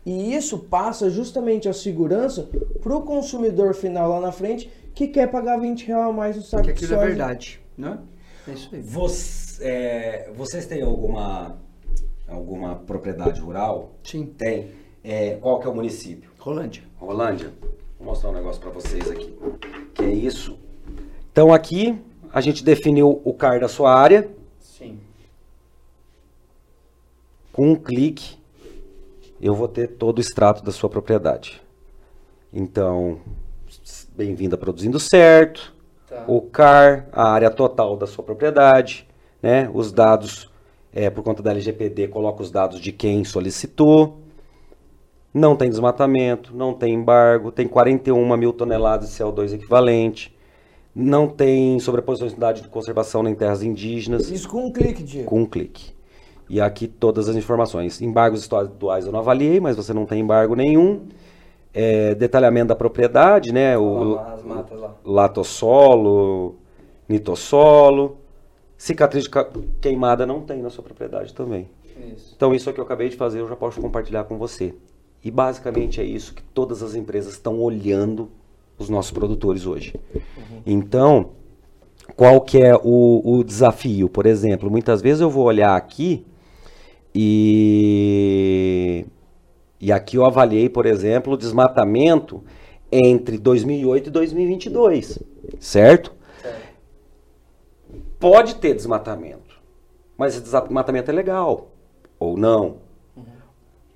e isso passa justamente a segurança para o consumidor final lá na frente que quer pagar 20 reais a mais no saco Que de aquilo é soja. verdade, né? É isso aí. Você- é, vocês têm alguma, alguma propriedade rural? Sim. Tem. É, qual que é o município? Rolândia. Rolândia. Vou mostrar um negócio para vocês aqui. Que é isso. Então aqui a gente definiu o CAR da sua área Sim. Com um clique eu vou ter todo o extrato da sua propriedade. Então, bem-vindo a Produzindo Certo, Tá. o CAR, a área total da sua propriedade, né? Os dados, é, por conta da LGPD, coloca os dados de quem solicitou. Não tem desmatamento, não tem embargo, tem 41 mil toneladas de CO2 equivalente, não tem sobreposição de unidade de conservação em terras indígenas Isso com um clique, Diego. com um clique. E aqui todas as informações. Embargos estaduais eu não avaliei, mas você não tem embargo nenhum. É, detalhamento da propriedade, né? O Lá, lá. latossolo, nitossolo. Cicatriz de queimada não tem na sua propriedade também. Isso. Então isso que eu acabei de fazer eu já posso compartilhar com você. E basicamente é isso que todas as empresas estão olhando os nossos produtores hoje. Então, qual que é o, o desafio? Por exemplo, muitas vezes eu vou olhar aqui e, e aqui eu avaliei, por exemplo, o desmatamento entre 2008 e 2022, certo? Pode ter desmatamento, mas esse desmatamento é legal ou não.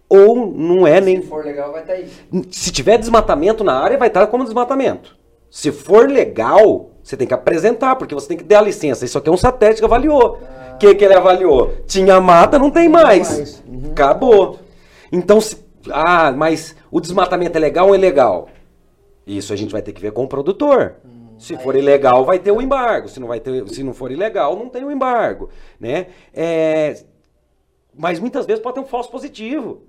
Ou não é nem Se for legal, vai estar aí. se tiver desmatamento na área, vai estar como desmatamento. Se for legal, você tem que apresentar, porque você tem que dar a licença. Isso aqui é um satélite que avaliou. O que, que ele avaliou? Tinha mata, não tem mais. mais. Uhum. Acabou. Então, se, ah, mas o desmatamento é legal ou ilegal? Isso a gente vai ter que ver com o produtor. Se for ilegal, vai ter o embargo. Se não, vai ter, se não for ilegal, não tem o embargo. Né? É, mas muitas vezes pode ter um falso positivo.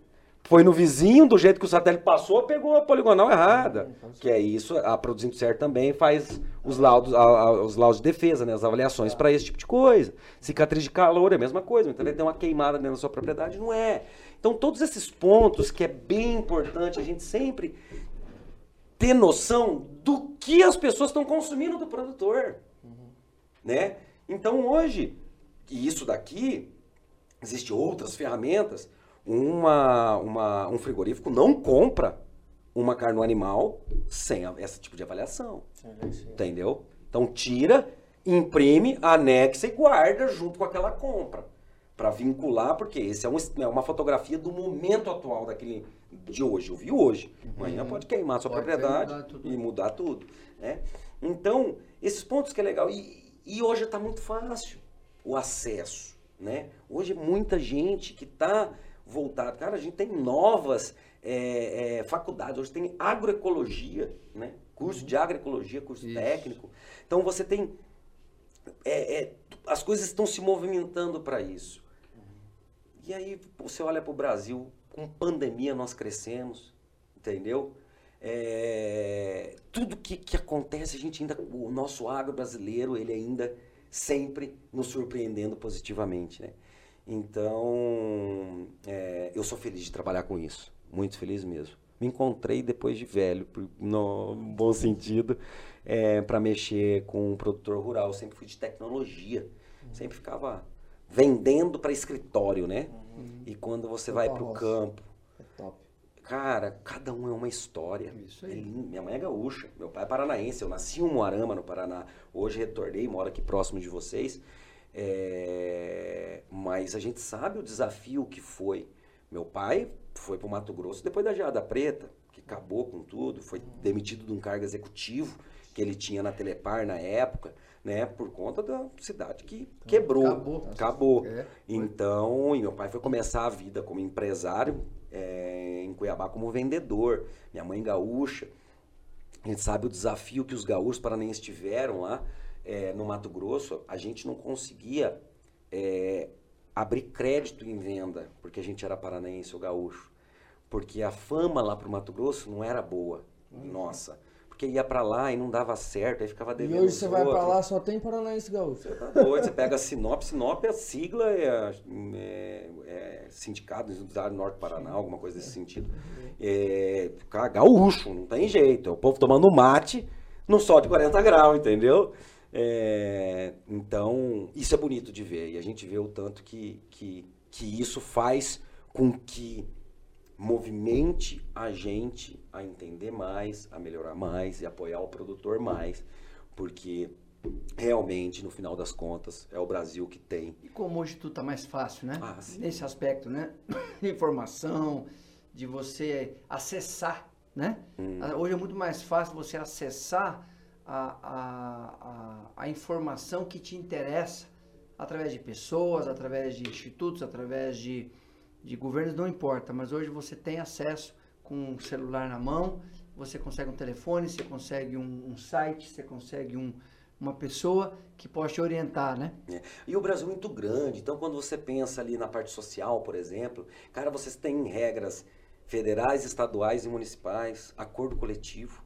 Foi no vizinho, do jeito que o satélite passou, pegou a poligonal errada. Que é isso, a Produzindo Certo também faz os laudos, a- a- os laudos de defesa, né, as avaliações para esse tipo de coisa. Cicatriz de calor é a mesma coisa, muitas vezes tem uma queimada dentro da sua propriedade, não é. Então todos esses pontos que é bem importante a gente sempre ter noção do que as pessoas estão consumindo do produtor, né? Então hoje, e isso daqui, existe outras ferramentas, uma, uma- um frigorífico não compra uma carne animal sem a- esse tipo de avaliação, entendeu? Então tira, imprime, anexa e guarda junto com aquela compra para vincular, porque esse é, um, é uma fotografia do momento atual daquele de hoje. Eu vi hoje. Amanhã pode queimar a sua Pode propriedade mudar e mudar tudo, né? Então esses pontos que é legal e, e hoje está muito fácil o acesso, né? Hoje é muita gente que está voltada. Cara, a gente tem novas é, é, faculdades. Hoje tem agroecologia, né? Curso de agroecologia, curso Isso. técnico. Então você tem é, é, as coisas estão se movimentando para isso. E aí você olha para o Brasil, com pandemia nós crescemos, entendeu? É, tudo que, que acontece, a gente ainda, o nosso agro brasileiro, ele ainda sempre nos surpreendendo positivamente, né? Então, é, eu sou feliz de trabalhar com isso, muito feliz mesmo. Me encontrei depois de velho, no bom sentido, para mexer com um produtor rural. Eu sempre fui de tecnologia, sempre ficava vendendo para escritório, né? E quando você vai para o campo, É top. Cara, cada um é uma história. Isso aí. É. Minha mãe é gaúcha, meu pai é paranaense. Eu nasci em Moarama, no Paraná. Hoje retornei, moro aqui próximo de vocês. É, Mas a gente sabe o desafio que foi. Meu pai foi para o Mato Grosso depois da Geada Preta, que acabou com tudo, foi demitido de um cargo executivo que ele tinha na Telepar na época, né? Por conta da cidade que quebrou. Acabou. Acabou. É, Então, e meu pai foi começar a vida como empresário é, em Cuiabá como vendedor. Minha mãe gaúcha. A gente sabe o desafio que os gaúchos paranenses tiveram lá é, no Mato Grosso. A gente não conseguia é, abrir crédito em venda, porque a gente era paranaense ou gaúcho. Porque a fama lá pro Mato Grosso não era boa. Nossa. Porque ia para lá e não dava certo, aí ficava devendo. E hoje você vai para lá, só tem Paranaense Gaúcho. Você tá doido, você pega a Sinop, Sinop, a sigla é, é, é Sindicato Industrial Norte do Paraná, alguma coisa desse sentido. É, gaúcho, não tem jeito. É o povo tomando mate no sol de 40 graus, entendeu? É, então, isso é bonito de ver. E a gente vê o tanto que, que, que isso faz com que movimente a gente a entender mais, a melhorar mais e apoiar o produtor mais, porque realmente, no final das contas, é o Brasil que tem. E como hoje tudo está mais fácil, né? Ah. Nesse aspecto, né? *laughs* Informação, de você acessar, né? Hum. Ah, Hoje é muito mais fácil você acessar a, a, a, informação que te interessa através de pessoas, através de institutos, através de, de governos, não importa. Mas hoje você tem acesso com um celular na mão, você consegue um telefone, você consegue um, um site, você consegue um, uma pessoa que pode te orientar, né? É. E o Brasil é muito grande, então quando você pensa ali na parte social, por exemplo, cara, vocês têm regras federais, estaduais e municipais, acordo coletivo.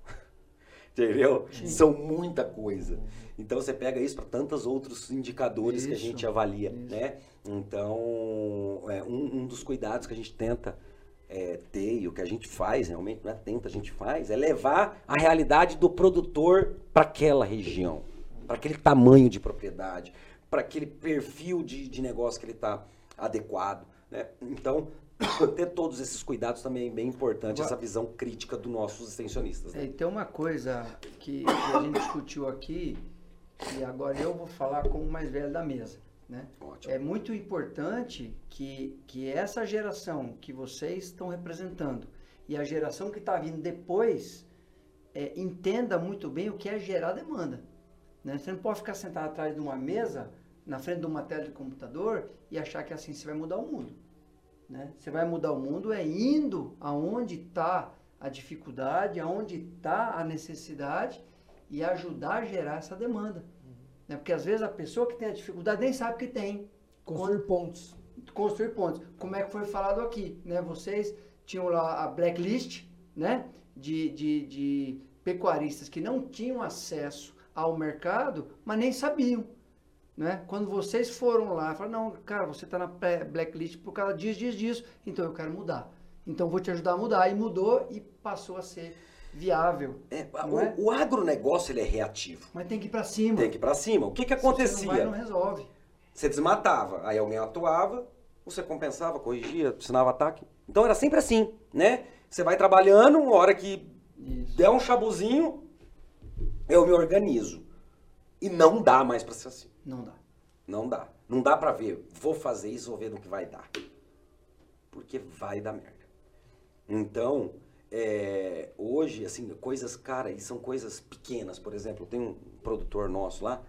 Entendeu? São muita coisa. Então você pega isso para tantos outros indicadores que a Isso, gente avalia, isso. né? Então, é, um, um dos cuidados que a gente tenta é, ter e o que a gente faz, realmente, não é tenta, a gente faz, é levar a realidade do produtor para aquela região, para aquele tamanho de propriedade, para aquele perfil de, de negócio que ele está adequado, né? Então, *coughs* ter todos esses cuidados também é bem importante, essa visão crítica dos nossos extensionistas. É, Né? e tem uma coisa que, que a gente discutiu aqui, e agora eu vou falar como o mais velho da mesa. Né? É muito importante que, que essa geração que vocês estão representando e a geração que está vindo depois é, entenda muito bem o que é gerar demanda. Né? Você não pode ficar sentado atrás de uma mesa, na frente de uma tela de computador e achar que assim você vai mudar o mundo. Né? Você vai mudar o mundo é indo aonde está a dificuldade, aonde está a necessidade e ajudar a gerar essa demanda. Né? Porque às vezes a pessoa que tem a dificuldade nem sabe que tem. Construir pontos. Construir pontos. Como é que foi falado aqui? Né? Vocês tinham lá a blacklist né? de, de, de pecuaristas que não tinham acesso ao mercado, mas nem sabiam. Né? Quando vocês foram lá, falaram, não, cara, você está na blacklist por causa disso, disso, disso, então eu quero mudar. Então vou te ajudar a mudar. E mudou e passou a ser viável. É, é? o, o agronegócio ele é reativo. Mas tem que ir para cima. Tem que ir pra cima. O que, que Se você acontecia? não vai, não resolve. Você desmatava, aí alguém atuava, você compensava, corrigia, ensinava ataque. Então era sempre assim, né? Você vai trabalhando, uma hora que Isso. der um chabuzinho, eu me organizo. E não dá mais pra ser assim. Não dá. Não dá. Não dá pra ver, vou fazer isso, vou ver no que vai dar. Porque vai dar merda. Então, é, hoje, assim, coisas, cara, e são coisas pequenas. Por exemplo, tem um produtor nosso lá,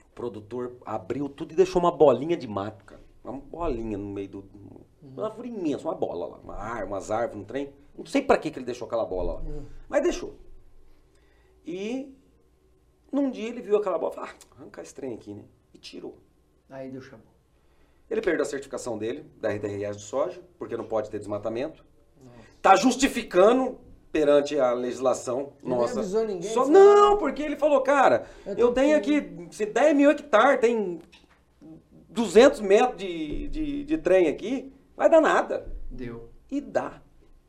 o produtor abriu tudo e deixou uma bolinha de mato, cara. Uma bolinha no meio do. Uma árvore imensa, uma bola lá. Uma ar, umas árvores, um trem. Não sei pra que, que ele deixou aquela bola lá. Mas deixou. E num dia ele viu aquela bola e falou, ah, arrancar esse trem aqui, né? E tirou. Aí deu chabu. Ele perdeu a certificação dele, da RDRS de soja, porque não pode ter desmatamento. Tá justificando perante a legislação nossa. avisou ninguém, Só, não, porque ele falou, cara, Eu eu, tenho tenho que- aqui se 10 mil hectares, tem 200 metros de, de, de trem aqui, vai dar nada. Deu. E dá.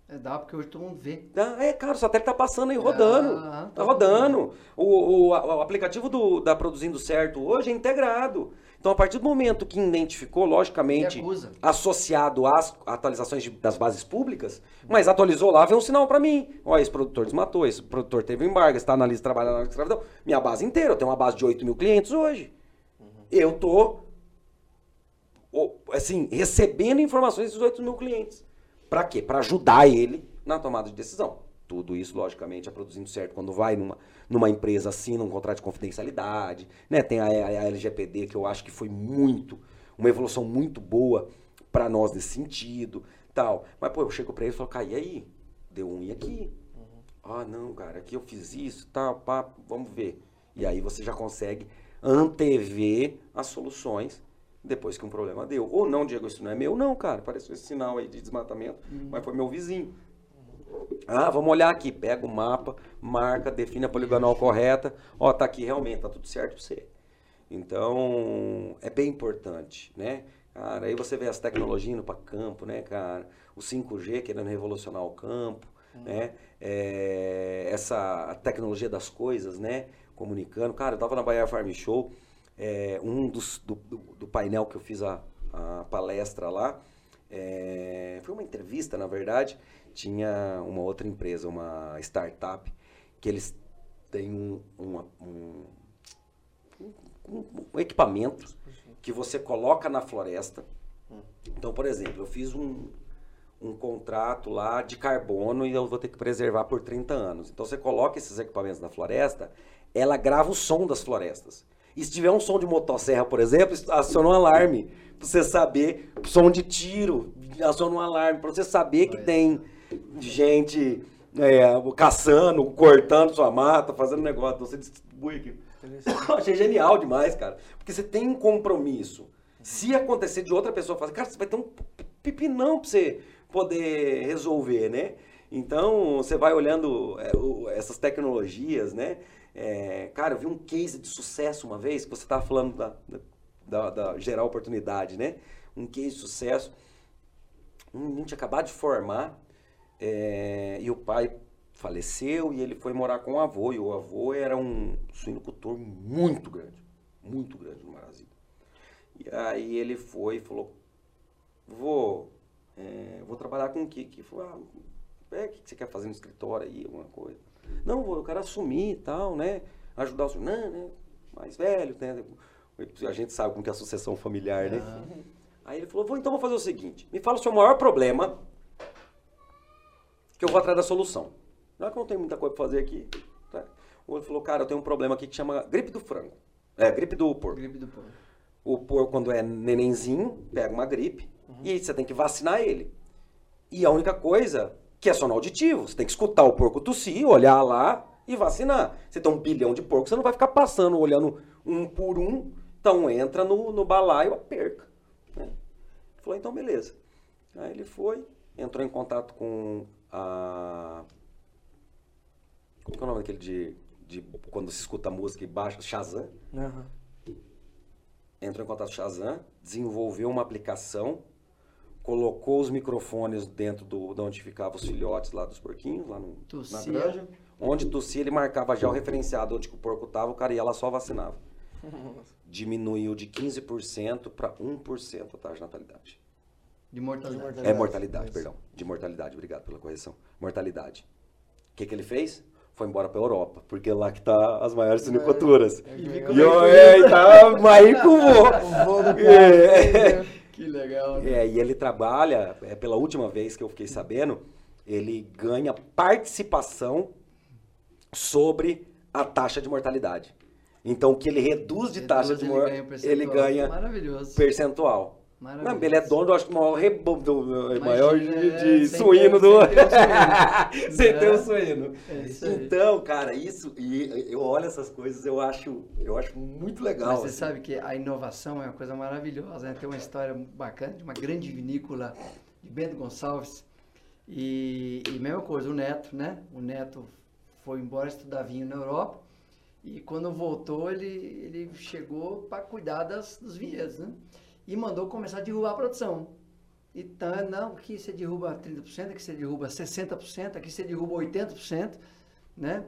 É, dá porque hoje todo mundo vê. Dá. É, cara, o satélite tá passando aí rodando. Ah, tá rodando. O, o, o aplicativo do, da Produzindo Certo hoje é integrado. Então, a partir do momento que identificou, logicamente, associado às atualizações de- das bases públicas, mas atualizou lá, vem um sinal para mim. Ó, esse produtor desmatou, esse produtor teve embargo, está na lista de trabalho na escravidão. Minha base inteira, eu tenho uma base de 8 mil clientes hoje. Eu tô, assim, recebendo informações desses 8 mil clientes. Para quê? Para ajudar ele na tomada de decisão. Tudo isso, logicamente, é produzindo certo. Quando vai numa, numa empresa, assina um contrato de confidencialidade, né? Tem a, a- LGPD, que eu acho que foi muito, uma evolução muito boa para nós nesse sentido, tal. Mas, pô, eu chego para ele e falo, cara, e aí? Deu um e aqui? Ah, não, cara, aqui eu fiz isso, tal, pá, vamos ver. E aí você já consegue antever as soluções depois que um problema deu. Ou não, Diego, isso não é meu, não, cara. Apareceu esse sinal aí de desmatamento, mas foi meu vizinho. Ah, vamos olhar aqui. Pega o mapa, marca, define a poligonal correta. Ó, tá aqui realmente, tá tudo certo pra você. Então, é bem importante, né? Cara, aí você vê as tecnologias indo para campo, né, cara? O 5G querendo revolucionar o campo, uhum. né? É, essa tecnologia das coisas, né? Comunicando. Cara, eu tava na Bahia Farm Show, é, um dos, do, do, painel que eu fiz a, a palestra lá, é, foi uma entrevista, na verdade, tinha uma outra empresa, uma startup, que eles têm um, um, um, um equipamento que você coloca na floresta. Então, por exemplo, eu fiz um, um contrato lá de carbono e eu vou ter que preservar por 30 anos. Então, você coloca esses equipamentos na floresta, ela grava o som das florestas. E se tiver um som de motosserra, por exemplo, aciona um alarme. Pra você saber, som de tiro, aciona um alarme. Pra você saber que tem gente é, caçando, cortando sua mata, fazendo negócio. Então, você distribui aqui. *laughs* Achei genial demais, cara. Porque você tem um compromisso. Se acontecer de outra pessoa fazer, cara, você vai ter um pipinão pra você poder resolver, né? Então, você vai olhando é, essas tecnologias, né? É, cara, eu vi um case de sucesso uma vez, que você estava falando da, da, da, gerar oportunidade, né? Um case de sucesso. Um menino tinha acabado de formar é, e o pai faleceu e ele foi morar com o avô. E o avô era um suinocultor muito grande, muito grande no Brasil. E aí ele foi e falou, vou, é, vou trabalhar com o que? Que falou, ah, é, o que você quer fazer no escritório aí, alguma coisa? Não, vou, eu quero assumir e tal, né? Ajudar o não, né? Mais velho, né? A gente sabe como que é a sucessão familiar, né? Ah. Aí ele falou, vou, então vou fazer o seguinte, me fala o seu maior problema, que eu vou atrás da solução. Não é que eu não tenho muita coisa para fazer aqui. Tá? O outro falou, cara, eu tenho um problema aqui que chama gripe do frango. É, gripe do porco. Gripe do porco. O porco, quando é nenenzinho, pega uma gripe uhum. e você tem que vacinar ele. E a única coisa que é sono auditivo. Você tem que escutar o porco tossir, olhar lá e vacinar. Você tem um bilhão de porcos, você não vai ficar passando, olhando um por um. Então entra no, no balaio, a perca. Né? Falou, então beleza. Aí ele foi, entrou em contato com a como é o nome daquele de, de quando se escuta música e baixa? Shazam. Uhum. Entrou em contato com o Shazam, desenvolveu uma aplicação, colocou os microfones dentro do, de onde ficavam os filhotes lá dos porquinhos, lá no, na granja. Onde tossia, ele marcava já o referenciado onde o porco estava, o cara ia lá só vacinava. Diminuiu de 15% para 1% a taxa de natalidade. De mortalidade. É mortalidade, perdão. De mortalidade, obrigado pela correção. Mortalidade. O que, que ele fez? foi embora para Europa, porque é lá que tá as maiores suiniculturas. É, é, e eu, é, tá mais com o voo. É. Que legal. Né? É, e ele trabalha, é pela última vez que eu fiquei sabendo, ele ganha participação sobre a taxa de mortalidade. Então, o que ele reduz de reduz, taxa de mortalidade, ele ganha, percentual. Não, ele é dono, acho que o maior rebondo, maior de, de é, suíno do. *laughs* Sem ter um suíno. É então, cara, isso, e eu olho essas coisas, eu acho, eu acho muito legal. Mas você assim. sabe que a inovação é uma coisa maravilhosa, né? Tem uma história bacana de uma grande vinícola de Bento Gonçalves. E, e mesma coisa, o Neto, né? O Neto foi embora estudar vinho na Europa. E quando voltou, ele, ele chegou para cuidar das, dos vinhedos, né? E mandou começar a derrubar a produção. Então, não, aqui você derruba 30%, aqui você derruba 60%, aqui você derruba 80%, né?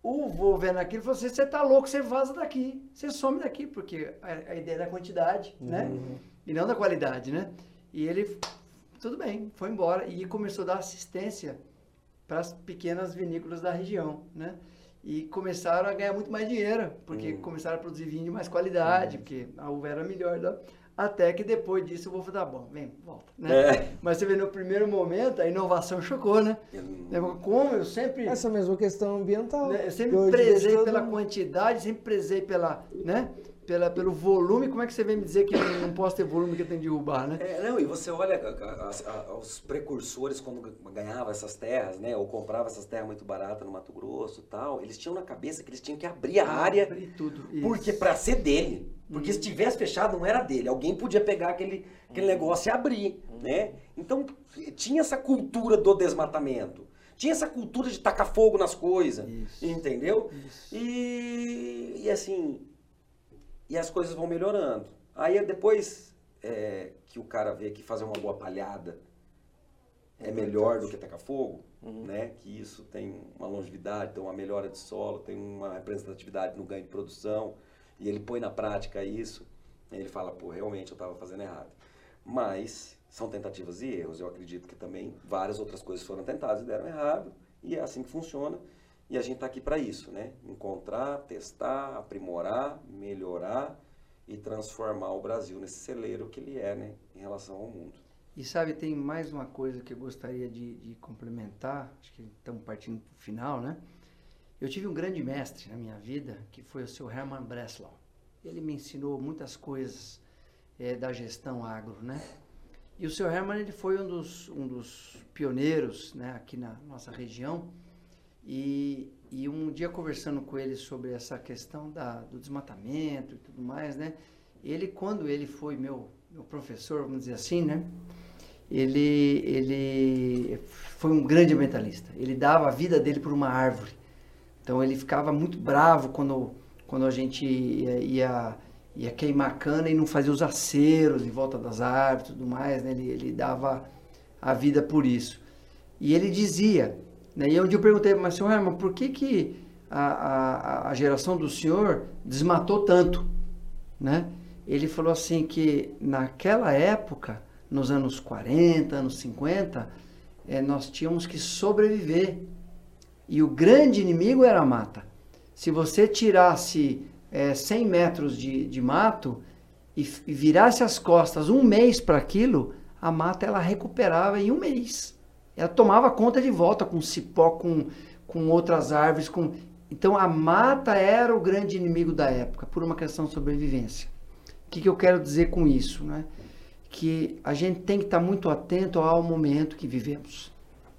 O vô vendo aquilo falou assim, você tá louco, você vaza daqui, você some daqui, porque a, a ideia é da quantidade, né? uhum. né? E não da qualidade, né? E ele, tudo bem, foi embora e começou a dar assistência para as pequenas vinícolas da região, né? E começaram a ganhar muito mais dinheiro, porque uhum. começaram a produzir vinho de mais qualidade, uhum. porque a uva era melhor da, até que depois disso eu vou falar, bom, vem, volta. Né? É. Mas você vê, no primeiro momento, a inovação chocou, né? Hum. Como eu sempre... Essa mesma questão ambiental. Né? Eu sempre prezei pela quantidade, sempre prezei pela, né? Pela, pelo volume, como é que você vem me dizer que não posso ter volume que tem que derrubar, né? É, não, e você olha os precursores quando ganhava essas terras, né? Ou comprava essas terras muito baratas no Mato Grosso e tal, eles tinham na cabeça que eles tinham que abrir a área. Abrir tudo. Porque para ser dele. Porque se tivesse fechado, não era dele. Alguém podia pegar aquele, aquele uhum. negócio e abrir, uhum. né? Então, tinha essa cultura do desmatamento. Tinha essa cultura de tacar fogo nas coisas, Isso. entendeu? Isso. E, e assim, e as coisas vão melhorando. Aí depois é, que o cara vê que fazer uma boa palhada é melhor do que tacar fogo, né? Que isso tem uma longevidade, tem uma melhora de solo, tem uma representatividade no ganho de produção, e ele põe na prática isso, ele fala, pô, realmente eu estava fazendo errado. Mas são tentativas e erros. Eu acredito que também várias outras coisas foram tentadas e deram errado, e é assim que funciona. E a gente está aqui para isso, né? Encontrar, testar, aprimorar, melhorar e transformar o Brasil nesse celeiro que ele é, né? Em relação ao mundo. E sabe, tem mais uma coisa que eu gostaria de, de complementar, acho que estamos partindo para o final, né? Eu tive um grande mestre na minha vida, que foi o seu Hermann Breslau. Ele me ensinou muitas coisas eh, da gestão agro, né? E o seu Hermann ele foi um dos, um dos pioneiros né, aqui na nossa região. E, e um dia conversando com ele sobre essa questão da, do desmatamento e tudo mais, né? Ele, quando ele foi meu, meu professor, vamos dizer assim, né? Ele, ele foi um grande ambientalista. Ele dava a vida dele por uma árvore. Então ele ficava muito bravo quando, quando a gente ia, ia, ia queimar cana e não fazia os aceros em volta das árvores e tudo mais. Né? Ele, ele dava a vida por isso. E ele dizia? E dia eu perguntei, mas senhor Herman, por que, que a, a, a geração do senhor desmatou tanto? Né? Ele falou assim que naquela época, nos anos 40, anos 50, eh, nós tínhamos que sobreviver. E o grande inimigo era a mata. Se você tirasse eh, 100 metros de, de mato e, e virasse as costas um mês para aquilo, a mata ela recuperava em um mês. Ela tomava conta de volta com cipó, com, com outras árvores. Com... Então a mata era o grande inimigo da época, por uma questão de sobrevivência. O que, que eu quero dizer com isso? Né? Que a gente tem que estar muito atento ao momento que vivemos.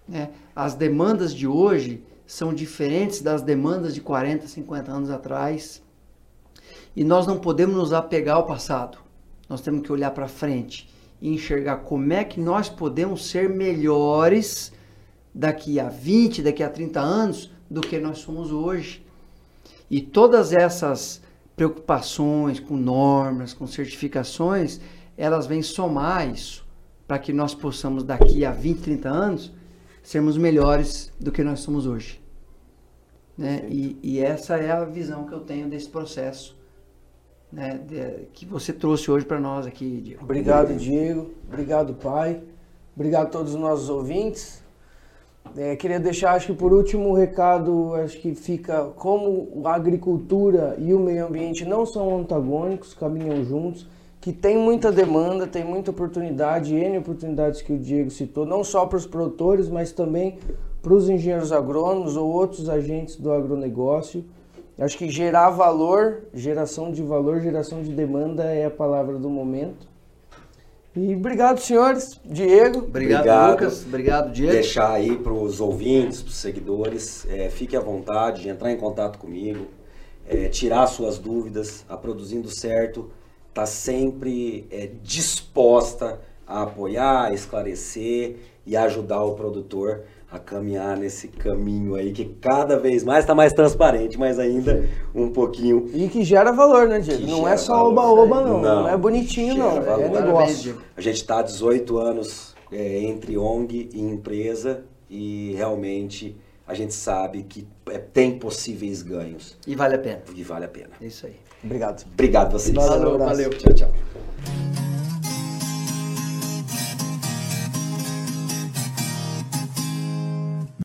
Né? As demandas de hoje são diferentes das demandas de 40, 50 anos atrás. E nós não podemos nos apegar ao passado. Nós temos que olhar para frente e enxergar como é que nós podemos ser melhores daqui a 20, daqui a 30 anos do que nós somos hoje. E todas essas preocupações com normas, com certificações, elas vêm somar isso para que nós possamos daqui a 20, 30 anos sermos melhores do que nós somos hoje. Né? E, e essa é a visão que eu tenho desse processo né, de- que você trouxe hoje para nós aqui, Diego. Obrigado, Diego. Obrigado, pai. Obrigado a todos os nossos ouvintes. É, queria deixar, acho que por último, um recado, acho que fica como a agricultura e o meio ambiente não são antagônicos, caminham juntos, que tem muita demanda, tem muita oportunidade, N oportunidades que o Diego citou, não só para os produtores, mas também para os engenheiros agrônomos ou outros agentes do agronegócio. Acho que gerar valor, geração de valor, geração de demanda é a palavra do momento. E obrigado, senhores. Diego. Obrigado, Obrigado. Lucas. Obrigado, Diego. Deixar aí para os ouvintes, para os seguidores, é, fique à vontade de entrar em contato comigo, é, tirar suas dúvidas. A Produzindo Certo está sempre é, disposta a apoiar, a esclarecer e ajudar o produtor a caminhar nesse caminho aí que cada vez mais está mais transparente, mas ainda um pouquinho E que gera valor, né, Diego? Que não é só oba-oba, não. não. Não. é bonitinho, não. É valor. Parabéns, negócio. A gente está há 18 anos é, entre ONG e empresa e realmente a gente sabe que é, tem possíveis ganhos E vale a pena. e vale a pena. É isso aí. Obrigado. Obrigado vocês. Valeu, abraço. valeu. Tchau, tchau.